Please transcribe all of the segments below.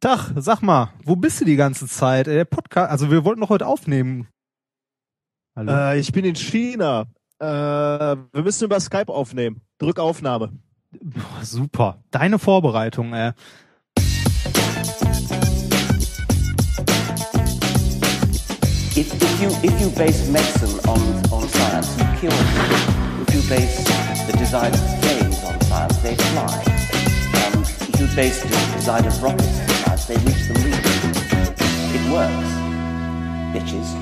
Tag, sag mal, wo bist du die ganze Zeit? Der Podcast, also wir wollten noch heute aufnehmen. Hallo? Äh, ich bin in China. Äh, wir müssen über Skype aufnehmen. Drück Aufnahme. Boah, super. Deine Vorbereitung, äh. If, you, if you base medicine on, on science, you kill people. If you base the design of planes on science, they fly. Um, if you base the design of rockets on science, they reach the moon. It works, bitches.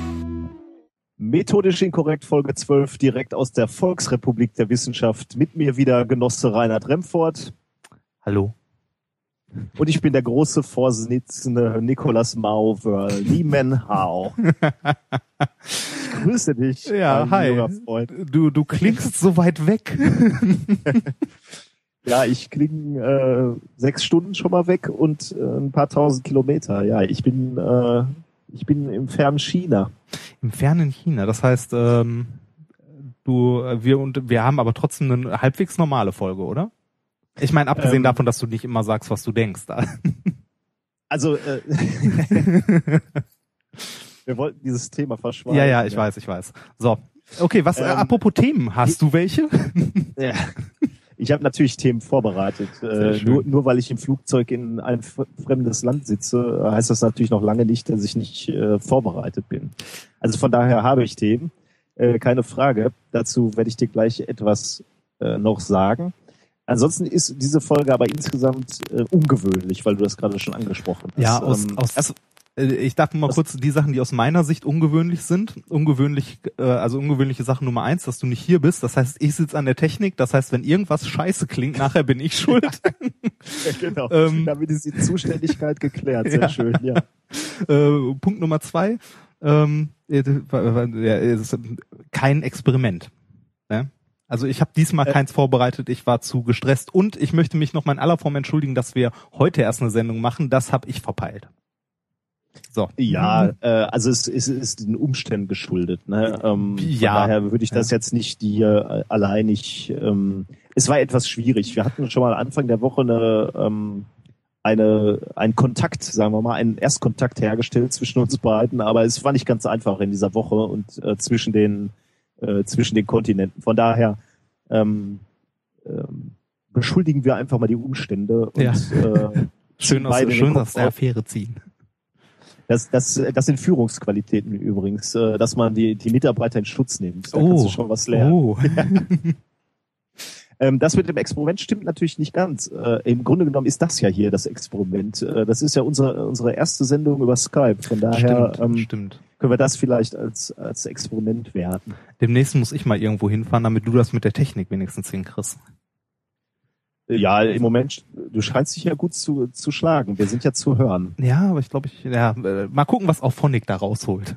Methodisch inkorrekt Folge 12 direkt aus der Volksrepublik der Wissenschaft. Mit mir wieder Genosse Reinhard Remfort. Hallo. Und ich bin der große Vorsitzende Nikolaus Mauver, Liemen Hao. Ich grüße dich. Ja, hi. Du, du klingst so weit weg. ja, ich klinge äh, sechs Stunden schon mal weg und äh, ein paar tausend Kilometer. Ja, ich bin, äh, ich bin im fernen China. Im fernen China. Das heißt, ähm, du, wir und wir haben aber trotzdem eine halbwegs normale Folge, oder? Ich meine, abgesehen ähm, davon, dass du nicht immer sagst, was du denkst. also, äh, wir wollten dieses Thema verschweigen. Ja, ja, ich ja. weiß, ich weiß. So, okay, was, äh, ähm, äh, apropos Themen, hast du welche? ja. Ich habe natürlich Themen vorbereitet. Äh, nur, nur weil ich im Flugzeug in ein fremdes Land sitze, heißt das natürlich noch lange nicht, dass ich nicht äh, vorbereitet bin. Also von daher habe ich Themen, äh, keine Frage. Dazu werde ich dir gleich etwas äh, noch sagen. Ansonsten ist diese Folge aber insgesamt äh, ungewöhnlich, weil du das gerade schon angesprochen hast. Ja, aus, ähm, aus, äh, ich dachte mal kurz die Sachen, die aus meiner Sicht ungewöhnlich sind. Ungewöhnlich, äh, also ungewöhnliche Sache Nummer eins, dass du nicht hier bist. Das heißt, ich sitze an der Technik. Das heißt, wenn irgendwas scheiße klingt, nachher bin ich schuld. ja, genau. ähm, Damit ist die Zuständigkeit geklärt. Sehr ja. schön, ja. Äh, Punkt Nummer zwei. Ähm, äh, kein Experiment. Ne? Also ich habe diesmal äh, keins vorbereitet, ich war zu gestresst und ich möchte mich noch mal in aller Form entschuldigen, dass wir heute erst eine Sendung machen. Das habe ich verpeilt. So. Ja, äh, also es, es ist den Umständen geschuldet. Ne? Ähm, ja. Von daher würde ich das ja. jetzt nicht dir alleinig. Ähm, es war etwas schwierig. Wir hatten schon mal Anfang der Woche eine, ähm, eine, einen Kontakt, sagen wir mal, einen Erstkontakt hergestellt zwischen uns beiden, aber es war nicht ganz einfach in dieser Woche und äh, zwischen den äh, zwischen den Kontinenten. Von daher ähm, ähm, beschuldigen wir einfach mal die Umstände und ja. äh, schön aus, schön aus der Affäre ziehen. Das, das, das sind Führungsqualitäten übrigens, äh, dass man die, die Mitarbeiter in Schutz nimmt. Da oh. kannst du schon was lernen. Oh. ähm, das mit dem Experiment stimmt natürlich nicht ganz. Äh, Im Grunde genommen ist das ja hier das Experiment. Äh, das ist ja unsere, unsere erste Sendung über Skype. Von daher stimmt, ähm, stimmt können wir das vielleicht als, als Experiment werten. Demnächst muss ich mal irgendwo hinfahren, damit du das mit der Technik wenigstens hinkriegst. Ja, im Moment, du scheinst dich ja gut zu, zu schlagen. Wir sind ja zu hören. Ja, aber ich glaube, ich, ja, äh, mal gucken, was auch Phonic da rausholt.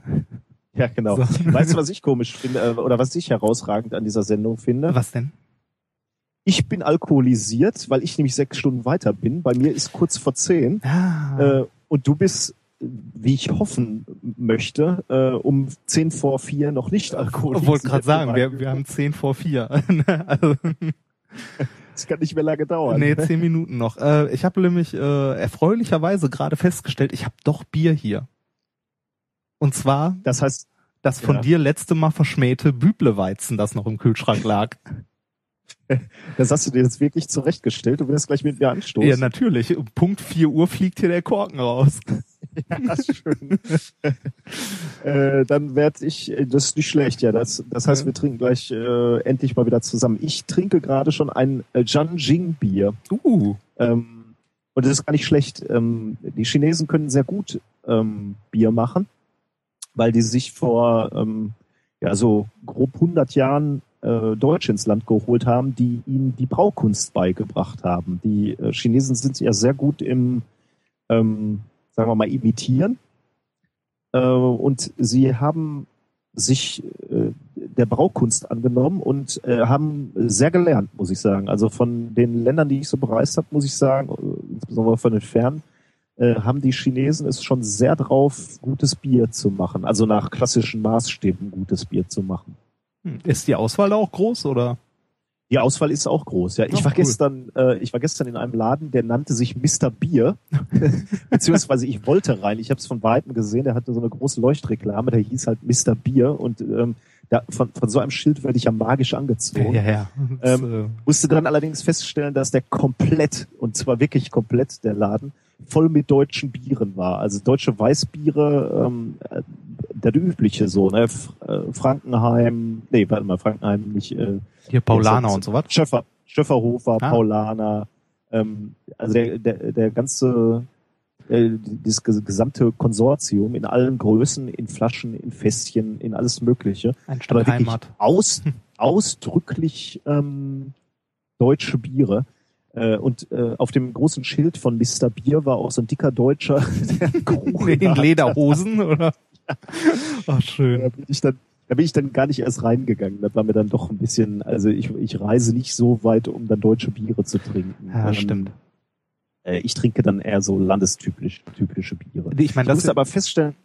Ja, genau. So. Weißt du, was ich komisch finde, äh, oder was ich herausragend an dieser Sendung finde? Was denn? Ich bin alkoholisiert, weil ich nämlich sechs Stunden weiter bin. Bei mir ist kurz vor zehn. Ah. Äh, und du bist wie ich hoffen möchte, äh, um zehn vor vier noch nicht alkoholisiert. Ich wollte gerade sagen, wir, wir haben zehn vor vier. also, das kann nicht mehr lange dauern. Nee, zehn Minuten noch. Äh, ich habe nämlich äh, erfreulicherweise gerade festgestellt, ich habe doch Bier hier. Und zwar das heißt das von ja. dir letzte Mal verschmähte Bübleweizen, das noch im Kühlschrank lag. Das hast du dir jetzt wirklich zurechtgestellt. Du wirst gleich mit mir anstoßen. Ja, natürlich. Punkt vier Uhr fliegt hier der Korken raus. ja, schön. äh, dann werde ich, das ist nicht schlecht, ja. Das, das heißt, wir trinken gleich äh, endlich mal wieder zusammen. Ich trinke gerade schon ein äh, Jianjing Bier. Uh. Ähm, und das ist gar nicht schlecht. Ähm, die Chinesen können sehr gut ähm, Bier machen, weil die sich vor ähm, ja so grob 100 Jahren äh, Deutsche ins Land geholt haben, die ihnen die Braukunst beigebracht haben. Die äh, Chinesen sind ja sehr gut im ähm, sagen wir mal, imitieren. Äh, und sie haben sich äh, der Braukunst angenommen und äh, haben sehr gelernt, muss ich sagen. Also von den Ländern, die ich so bereist habe, muss ich sagen, äh, insbesondere von den Fernen, äh, haben die Chinesen es schon sehr drauf, gutes Bier zu machen. Also nach klassischen Maßstäben gutes Bier zu machen. Hm. Ist die Auswahl da auch groß oder? Die Auswahl ist auch groß. Ja, ich war cool. gestern, äh, ich war gestern in einem Laden, der nannte sich Mr. Bier, beziehungsweise ich wollte rein. Ich habe es von weitem gesehen. Der hatte so eine große Leuchtreklame, der hieß halt Mr. Bier und ähm, da, von, von so einem Schild werde ich ja magisch angezogen. Ja, ja. Ähm, äh, Musste dann allerdings feststellen, dass der komplett, und zwar wirklich komplett der Laden, voll mit deutschen Bieren war. Also deutsche Weißbiere, ähm, äh, der übliche so, ne? F äh, Frankenheim, nee, warte mal, Frankenheim nicht, äh, hier Paulaner und so was. Schöffer, Schöfferhofer, Ah. Paulaner, ähm, also der, der, der ganze, äh, dieses ges- gesamte Konsortium in allen Größen, in Flaschen, in Fässchen, in alles Mögliche. Ein Stück Heimat. aus, ausdrücklich ähm, deutsche Biere. Äh, und äh, auf dem großen Schild von Mr. Bier war auch so ein dicker Deutscher, der In. Lederhosen oder? Ach Da schön. bin ich dann, da bin ich dann gar nicht erst reingegangen. Das war mir dann doch ein bisschen, also ich, ich reise nicht so weit, um dann deutsche Biere zu trinken. Ja, Ähm, stimmt. Äh, ich trinke dann eher so landestypisch typische Biere. Ich meine, das ist, aber feststellen,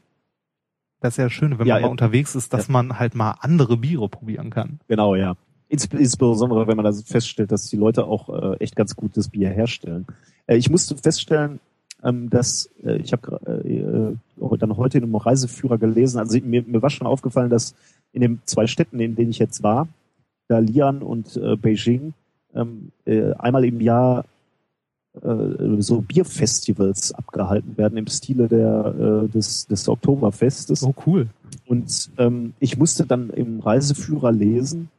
das ist ja schön, wenn Ja, man mal ja. unterwegs ist, dass man halt mal andere Biere probieren kann. genau, ja. Ins- Insbesondere, wenn man das feststellt, dass die Leute auch äh, echt ganz gutes Bier herstellen. Äh, ich musste feststellen, ähm, dass äh, ich habe äh, äh, dann heute in einem Reiseführer gelesen, also mir, mir war schon aufgefallen, dass in den zwei Städten, in denen ich jetzt war, Dalian und äh, Beijing, ähm, äh, einmal im Jahr äh, so Bierfestivals abgehalten werden im Stile der, äh, des, des Oktoberfestes. Oh, cool. Und ähm, ich musste dann im Reiseführer lesen,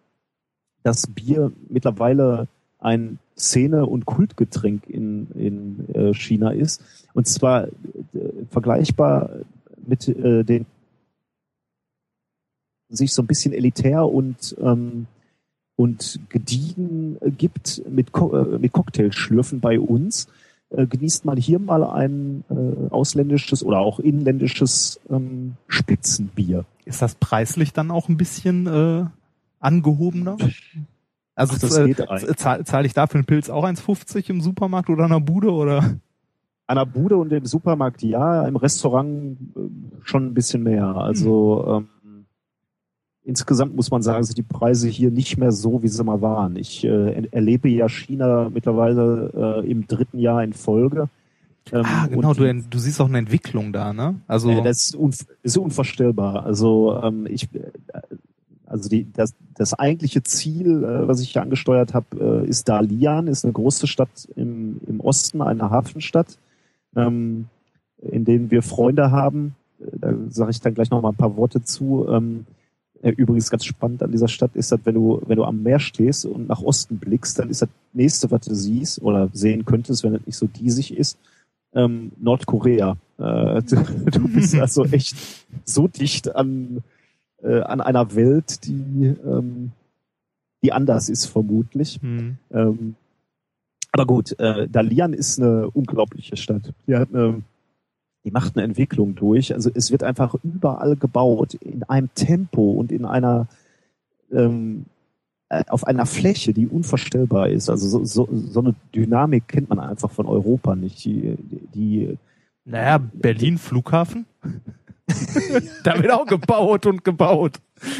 dass Bier mittlerweile ein Szene- und Kultgetränk in, in äh, China ist. Und zwar äh, vergleichbar mit äh, den sich so ein bisschen elitär und ähm, und gediegen gibt mit, Co äh, mit Cocktailschlürfen bei uns, äh, genießt man hier mal ein äh, ausländisches oder auch inländisches ähm, Spitzenbier. Ist das preislich dann auch ein bisschen äh, angehobener? Also Ach, das äh, geht eigentlich. zahle zahl ich da für einen Pilz auch 1,50 im Supermarkt oder in einer Bude oder? An der Bude und im Supermarkt ja, im Restaurant äh, schon ein bisschen mehr. Also ähm, insgesamt muss man sagen, sind die Preise hier nicht mehr so, wie sie mal waren. Ich äh, er- erlebe ja China mittlerweile äh, im dritten Jahr in Folge. Ähm, Ah, genau, du, du siehst auch eine Entwicklung da, ne? Also Äh, das ist, unv ist unvorstellbar. Also ähm, ich, also die, das, das eigentliche Ziel, äh, was ich hier angesteuert habe, äh, ist Dalian, ist eine große Stadt im, im Osten, eine Hafenstadt, ähm, in denen wir Freunde haben. Äh, Da sage ich dann gleich noch mal ein paar Worte zu. Ähm, äh, übrigens ganz spannend an dieser Stadt ist, dass wenn du wenn du am Meer stehst und nach Osten blickst, dann ist das nächste, was du siehst oder sehen könntest, wenn es nicht so diesig ist, ähm, Nordkorea. Äh, du, du bist also echt so dicht an, äh, an einer Welt, die, ähm, die anders ist vermutlich. hm. Ähm, aber gut, äh, Dalian ist eine unglaubliche Stadt. Die hat eine, die macht eine Entwicklung durch. Also es wird einfach überall gebaut in einem Tempo und in einer ähm, äh, auf einer Fläche, die unvorstellbar ist. Also so, so, so eine Dynamik kennt man einfach von Europa nicht. Die, die, Naja, Berlin Flughafen. da wird auch gebaut und gebaut.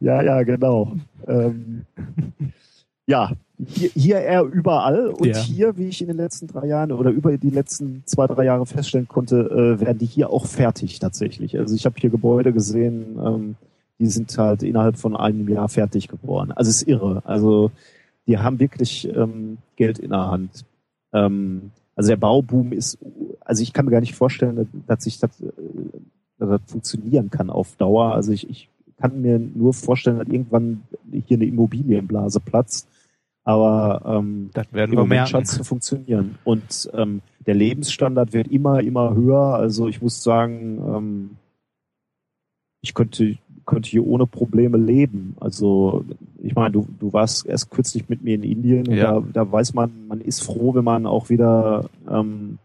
Ja, ja, genau. ähm, ja, hier, hier eher überall und Ja. hier, wie ich in den letzten drei Jahren oder über die letzten zwei, drei Jahre feststellen konnte, äh, werden die hier auch fertig tatsächlich. Also ich habe hier Gebäude gesehen, ähm, die sind halt innerhalb von einem Jahr fertig geworden. Also es ist irre. Also die haben wirklich ähm, Geld in der Hand. Ähm, also der Bauboom ist, also ich kann mir gar nicht vorstellen, dass sich das, äh, dass das funktionieren kann auf Dauer. Also ich, ich kann mir nur vorstellen, dass irgendwann hier eine Immobilienblase platzt. Aber ähm, Das werden im wir Moment scheint zu funktionieren. Und ähm, der Lebensstandard wird immer, immer höher. Also ich muss sagen, ähm, ich könnte, könnte hier ohne Probleme leben. Also ich meine, du, du warst erst kürzlich mit mir in Indien und Ja. da, da weiß man, man ist froh, wenn man auch wieder ähm,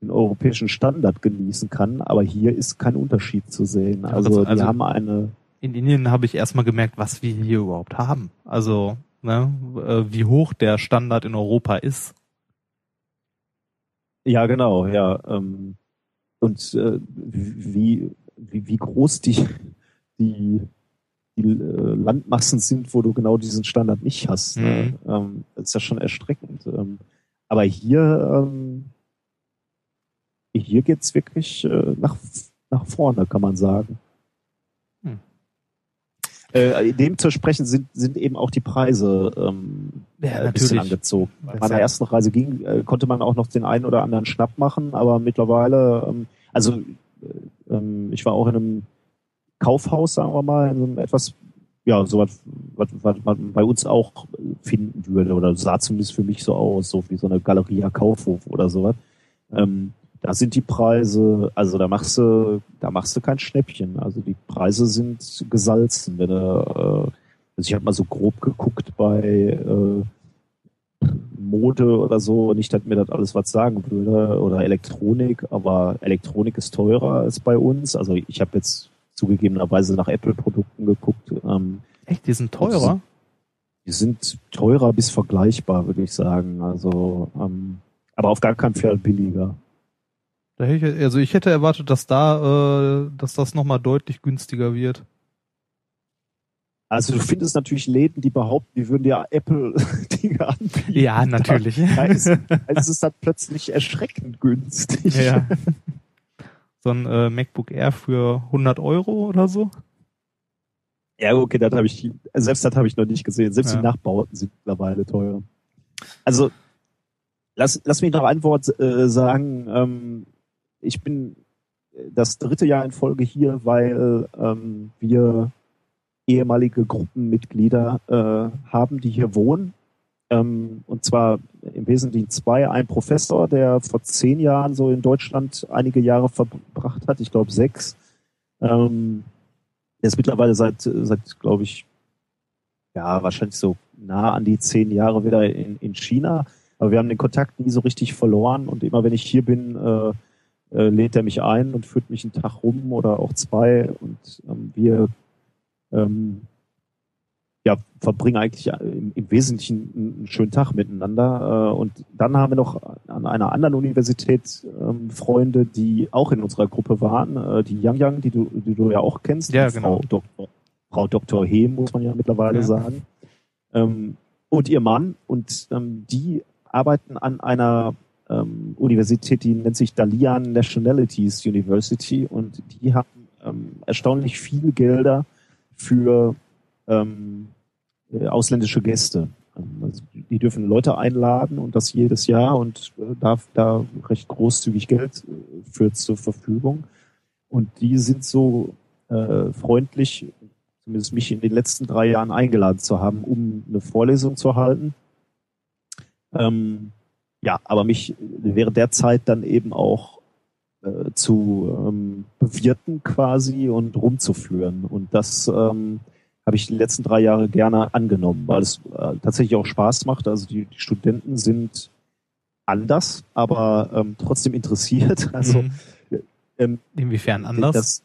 den europäischen Standard genießen kann. Aber hier ist kein Unterschied zu sehen. Also, also- die haben eine In Indien habe ich erstmal gemerkt, was wir hier überhaupt haben. Also, ne, äh, wie hoch der Standard in Europa ist. Ja, genau, ja. Ähm, und äh, wie, wie, wie groß die, die die äh, Landmassen sind, wo du genau diesen Standard nicht hast. Ne? Ähm, das ist ja schon erstreckend. Ähm, aber hier, ähm, hier geht's wirklich äh, nach, nach vorne, kann man sagen. Hm. Äh, dem zu sprechen sind, sind eben auch die Preise ähm, Ja, ein bisschen angezogen. Bei meiner ersten Reise ging, äh, konnte man auch noch den einen oder anderen Schnapp machen, aber mittlerweile, ähm, also äh, ähm, ich war auch in einem Kaufhaus, sagen wir mal, so etwas, ja, so was, was, was man bei uns auch finden würde, oder sah zumindest für mich so aus, so wie so eine Galeria Kaufhof oder sowas. Ähm, da sind die Preise, also da machst du, da machst du kein Schnäppchen. Also die Preise sind gesalzen. Wenn du, äh, also ich habe mal so grob geguckt bei äh, Mode oder so, nicht, dass mir das alles was sagen würde, oder Elektronik, aber Elektronik ist teurer als bei uns. Also ich habe jetzt zugegebenerweise nach Apple-Produkten geguckt. Ähm, Echt, die sind teurer? die sind teurer bis vergleichbar, würde ich sagen. Also, ähm, aber auf gar keinen Fall billiger. Da hätte ich, also ich hätte erwartet, dass da, äh, dass das nochmal deutlich günstiger wird. Also du findest natürlich Läden, die behaupten, die würden ja Apple-Dinge anbieten. Ja, natürlich. Da ist, da ist es dann plötzlich erschreckend günstig. ja. So ein äh, MacBook Air für 100 Euro oder so. Ja, okay, das habe ich, selbst das habe ich noch nicht gesehen. Selbst Ja. die Nachbauten sind mittlerweile teuer. Also, lass, lass mich noch ein Wort äh, sagen. Ähm, ich bin das dritte Jahr in Folge hier, weil ähm, wir ehemalige Gruppenmitglieder äh, haben, die hier wohnen. Ähm, und zwar im Wesentlichen zwei. Ein Professor, der vor zehn Jahren so in Deutschland einige Jahre verbracht hat, ich glaube sechs. Ähm, der ist mittlerweile seit, seit glaube ich, ja, wahrscheinlich so nah an die zehn Jahre wieder in, in China. Aber wir haben den Kontakt nie so richtig verloren und immer wenn ich hier bin, äh, äh, lädt er mich ein und führt mich einen Tag rum oder auch zwei und ähm, wir ähm, ja, verbringen eigentlich im, im Wesentlichen einen, schönen Tag miteinander. Äh, und dann haben wir noch an einer anderen Universität ähm, Freunde, die auch in unserer Gruppe waren, äh, die Yang Yang, die du, die du ja auch kennst, Ja, genau. Frau Dr. Frau Dr. He, muss man ja mittlerweile Ja. sagen. Ähm, und ihr Mann und ähm, die arbeiten an einer ähm, Universität, die nennt sich Dalian Nationalities University und die haben ähm, erstaunlich viel Gelder für ähm, äh, ausländische Gäste. Also die dürfen Leute einladen und das jedes Jahr und äh, darf da recht großzügig Geld äh, für zur Verfügung. Und die sind so äh, freundlich, zumindest mich in den letzten drei Jahren eingeladen zu haben, um eine Vorlesung zu halten. Ähm, ja, aber mich während der Zeit dann eben auch äh, zu ähm, bewirten quasi und rumzuführen. Und das ähm, habe ich die letzten drei Jahre gerne angenommen, weil es äh, tatsächlich auch Spaß macht. Also die, die Studenten sind anders, aber ähm, trotzdem interessiert. Also Mhm. ähm, Inwiefern anders? das,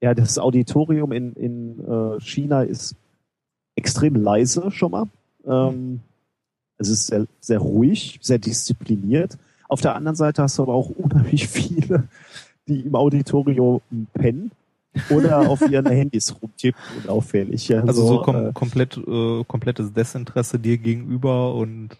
ja, das Auditorium in, in äh, China ist extrem leise schon mal. Ähm, es ist sehr, sehr ruhig, sehr diszipliniert. Auf der anderen Seite hast du aber auch unheimlich viele, die im Auditorium pennen oder auf ihren Handys rumtippen und auffällig. Ja, also so kom äh, komplett, äh, komplettes Desinteresse dir gegenüber und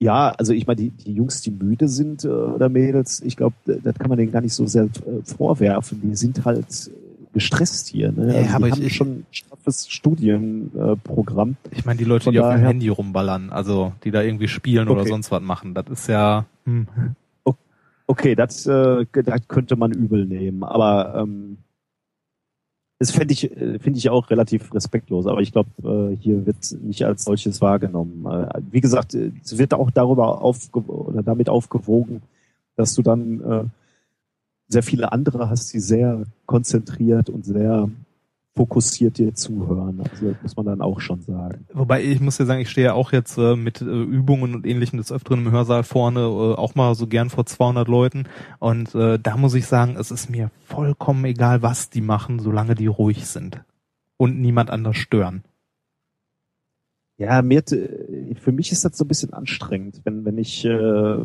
Ja, also ich meine, die, die Jungs, die müde sind äh, oder Mädels, ich glaube, das kann man denen gar nicht so sehr äh, vorwerfen. Die sind halt äh, gestresst hier. Ne? Ja, Also die aber ich- haben ich- schon ein straffes Studienprogramm. ich meine die Leute, Von die auf dem Handy rumballern, also die da irgendwie spielen oder Okay. sonst was machen, das ist ja hm. Okay, das, äh, das könnte man übel nehmen, aber ähm, das fände ich, äh, finde ich auch relativ respektlos, aber ich glaube, äh, hier wird nicht als solches wahrgenommen. Äh, wie gesagt, es wird auch darüber aufge oder damit aufgewogen, dass du dann sehr viele andere hast, die sehr konzentriert und sehr fokussiert dir zuhören. Also muss man dann auch schon sagen. Wobei ich muss ja sagen, ich stehe ja auch jetzt äh, mit äh, Übungen und ähnlichem des Öfteren im Hörsaal vorne, äh, auch mal so gern vor 200 Leuten. Und äh, da muss ich sagen, es ist mir vollkommen egal, was die machen, solange die ruhig sind und niemand anders stören. Ja, mir, t- für mich ist das so ein bisschen anstrengend, wenn, wenn ich, äh,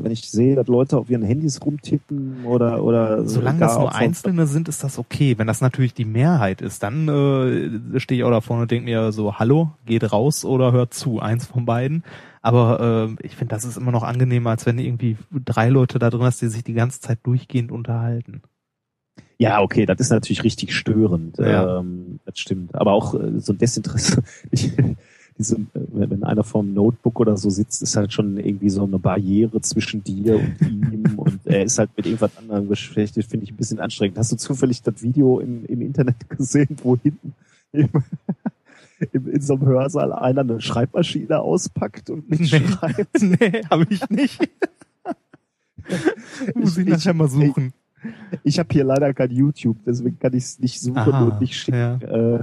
wenn ich sehe, dass Leute auf ihren Handys rumtippen oder, oder. Solange das nur Einzelne sind, ist das okay. Wenn das natürlich die Mehrheit ist, dann äh, stehe ich auch da vorne und denke mir so, hallo, geht raus oder hört zu, eins von beiden. Aber äh, ich finde, das ist immer noch angenehmer, als wenn irgendwie drei Leute da drin hast, die sich die ganze Zeit durchgehend unterhalten. Ja, okay, das ist natürlich richtig störend. Ja. Ähm, das stimmt. Aber auch äh, so ein Desinteresse. Ich, diese, wenn einer vorm Notebook oder so sitzt, ist halt schon irgendwie so eine Barriere zwischen dir und ihm und er ist halt mit irgendwas anderem beschäftigt, finde ich ein bisschen anstrengend. Hast du zufällig das Video im, im Internet gesehen, wo hinten im, im, in so einem Hörsaal einer eine Schreibmaschine auspackt und nicht Nee. schreibt? nee, habe ich nicht. Muss ich, Ich- nachher mal suchen. Ich habe hier leider kein YouTube, deswegen kann ich es nicht suchen Aha, und nicht schicken. Äh,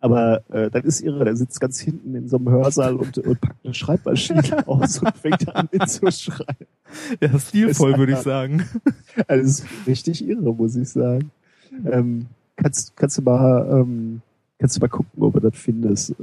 aber äh, das ist irre, der sitzt ganz hinten in so einem Hörsaal und, und packt eine Schreibmaschine aus und fängt an mitzuschreiben. Ja, stilvoll, würde ich sagen. Also das ist richtig irre, muss ich sagen. Ähm, kannst, kannst du mal, ähm, kannst du mal gucken, ob du das findest äh,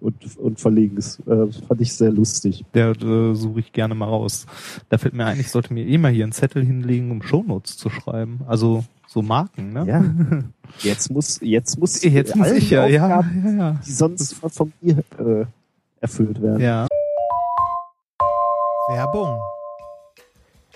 und, und verlinkst. Äh, fand ich sehr lustig. Der äh, suche ich gerne mal raus. Da fällt mir ein, ich sollte mir eh mal hier einen Zettel hinlegen, um Shownotes zu schreiben. Also so Marken, ne? Ja. Jetzt muss, jetzt muss, Jetzt muss ich ja, ja, Aufgaben, ja, die sonst von, von mir äh, erfüllt werden. ja. Werbung.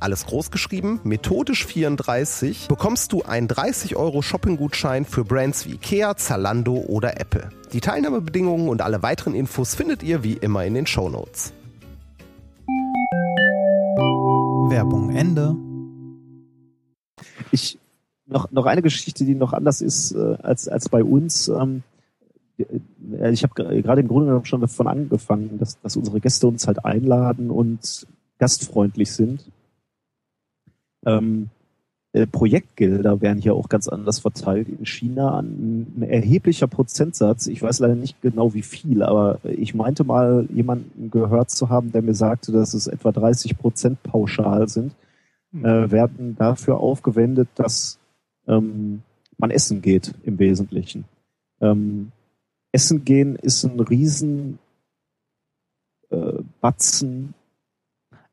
alles groß geschrieben, methodisch 34, bekommst du einen 30 Euro Shopping-Gutschein für Brands wie Ikea, Zalando oder Apple. Die Teilnahmebedingungen und alle weiteren Infos findet ihr wie immer in den Shownotes. Werbung Ende. Ich noch noch eine Geschichte, die noch anders ist äh, als als bei uns. Ähm, äh, ich habe gerade im Grunde genommen schon davon angefangen, dass dass unsere Gäste uns halt einladen und gastfreundlich sind. Ähm, äh, Projektgelder werden hier auch ganz anders verteilt in China. Ein, ein erheblicher Prozentsatz. Ich weiß leider nicht genau wie viel, aber ich meinte mal jemanden gehört zu haben, der mir sagte, dass es etwa 30 Prozent pauschal sind äh, werden dafür aufgewendet, dass ähm, man essen geht im Wesentlichen. Ähm, essen gehen ist ein riesen äh, Batzen,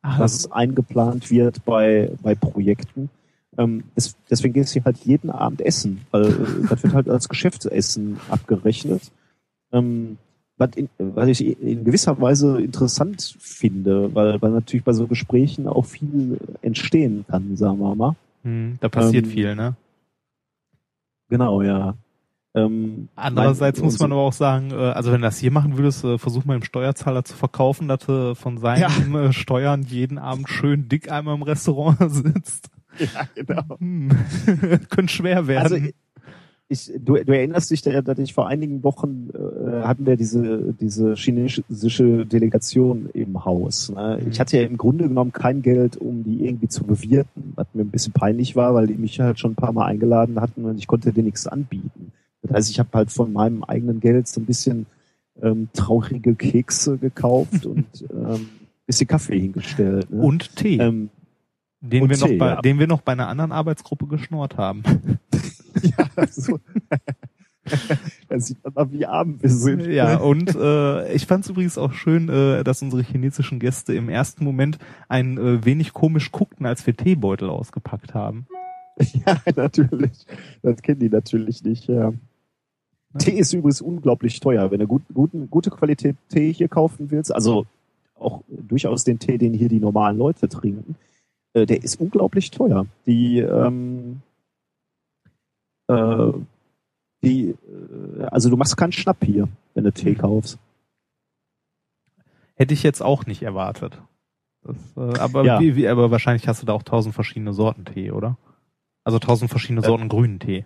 Ah, was eingeplant wird bei, bei Projekten. Ähm, es, deswegen gehst du halt jeden Abend essen, weil äh, das wird halt als Geschäftsessen abgerechnet. Ähm, was, in, was ich in gewisser Weise interessant finde, weil, weil natürlich bei so Gesprächen auch viel entstehen kann, sagen wir mal. hm, da passiert ähm, viel, ne? Genau, ja. Ähm, Andererseits mein- muss man aber auch sagen, äh, also wenn du das hier machen würdest, äh, versuch mal dem Steuerzahler zu verkaufen, dass er von seinen äh, Steuern jeden Abend schön dick einmal im Restaurant sitzt. ja, genau. Hm. Könnte schwer werden. Also ich, du, du erinnerst dich, da- dass ich vor einigen Wochen äh, hatten wir diese diese chinesische Delegation im Haus. Ne? Mhm. Ich hatte ja im Grunde genommen kein Geld, um die irgendwie zu bewirten, was mir ein bisschen peinlich war, weil die mich halt schon ein paar Mal eingeladen hatten und ich konnte dir nichts anbieten. Das heißt, ich habe halt von meinem eigenen Geld so ein bisschen ähm, traurige Kekse gekauft und ähm, bisschen Kaffee hingestellt. Ne? Und Tee. Ähm, Den Und wir, noch Tee, bei, ja. den wir noch bei einer anderen Arbeitsgruppe geschnort haben. ja, so. da sieht man mal, wie arm wir sind. Ja, und äh, ich fand es übrigens auch schön, äh, dass unsere chinesischen Gäste im ersten Moment ein äh, wenig komisch guckten, als wir Teebeutel ausgepackt haben. Ja, natürlich. Das kennen die natürlich nicht, ja. Tee ist übrigens unglaublich teuer. Wenn du gut, guten, gute Qualität Tee hier kaufen willst, also auch durchaus den Tee, den hier die normalen Leute trinken, äh, der ist unglaublich teuer. Die, ähm, äh, die, äh, also du machst keinen Schnapp hier, wenn du Tee kaufst. Hätte ich jetzt auch nicht erwartet. Das, äh, aber, Ja. wie, wie, aber wahrscheinlich hast du da auch tausend verschiedene Sorten Tee, oder? Also tausend verschiedene Äh, Sorten grünen Tee.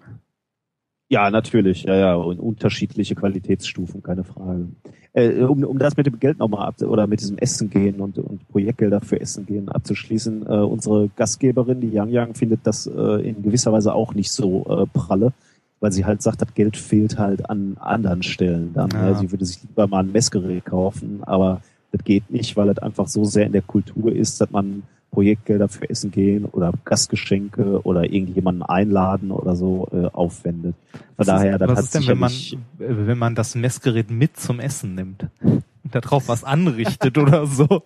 Ja, natürlich, ja, ja, und unterschiedliche Qualitätsstufen, keine Frage. Äh, um, um das mit dem Geld nochmal ab oder mit diesem Essen gehen und, und Projektgelder für Essen gehen abzuschließen, äh, unsere Gastgeberin, die Yang Yang, findet das äh, in gewisser Weise auch nicht so äh, pralle, weil sie halt sagt, das Geld fehlt halt an anderen Stellen dann. Ja. Ja. Sie würde sich lieber mal ein Messgerät kaufen, aber das geht nicht, weil das einfach so sehr in der Kultur ist, dass man Projektgelder für Essen gehen oder Gastgeschenke oder irgendjemanden einladen oder so äh, aufwendet. Von Was daher, ist, was hat ist denn, wenn man, äh, wenn man das Messgerät mit zum Essen nimmt? Und da drauf was anrichtet oder so?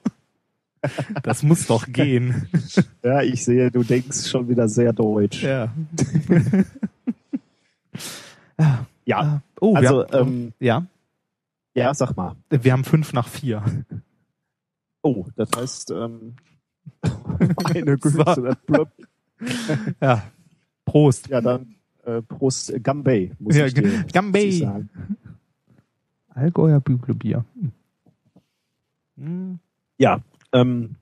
Das muss doch gehen. Ja, ich sehe, du denkst schon wieder sehr deutsch. Ja. Ja, Oh, also, haben, ähm, ja, ja, sag mal. wir haben fünf nach vier. Oh, das heißt, ähm, meine Güte, blöd. Ja. Prost. Ja, dann äh, Prost Gambay, muss Ja, ich dir muss Gambay. ich sagen. Allgäuer Büblebier. Hm. Ja, ähm,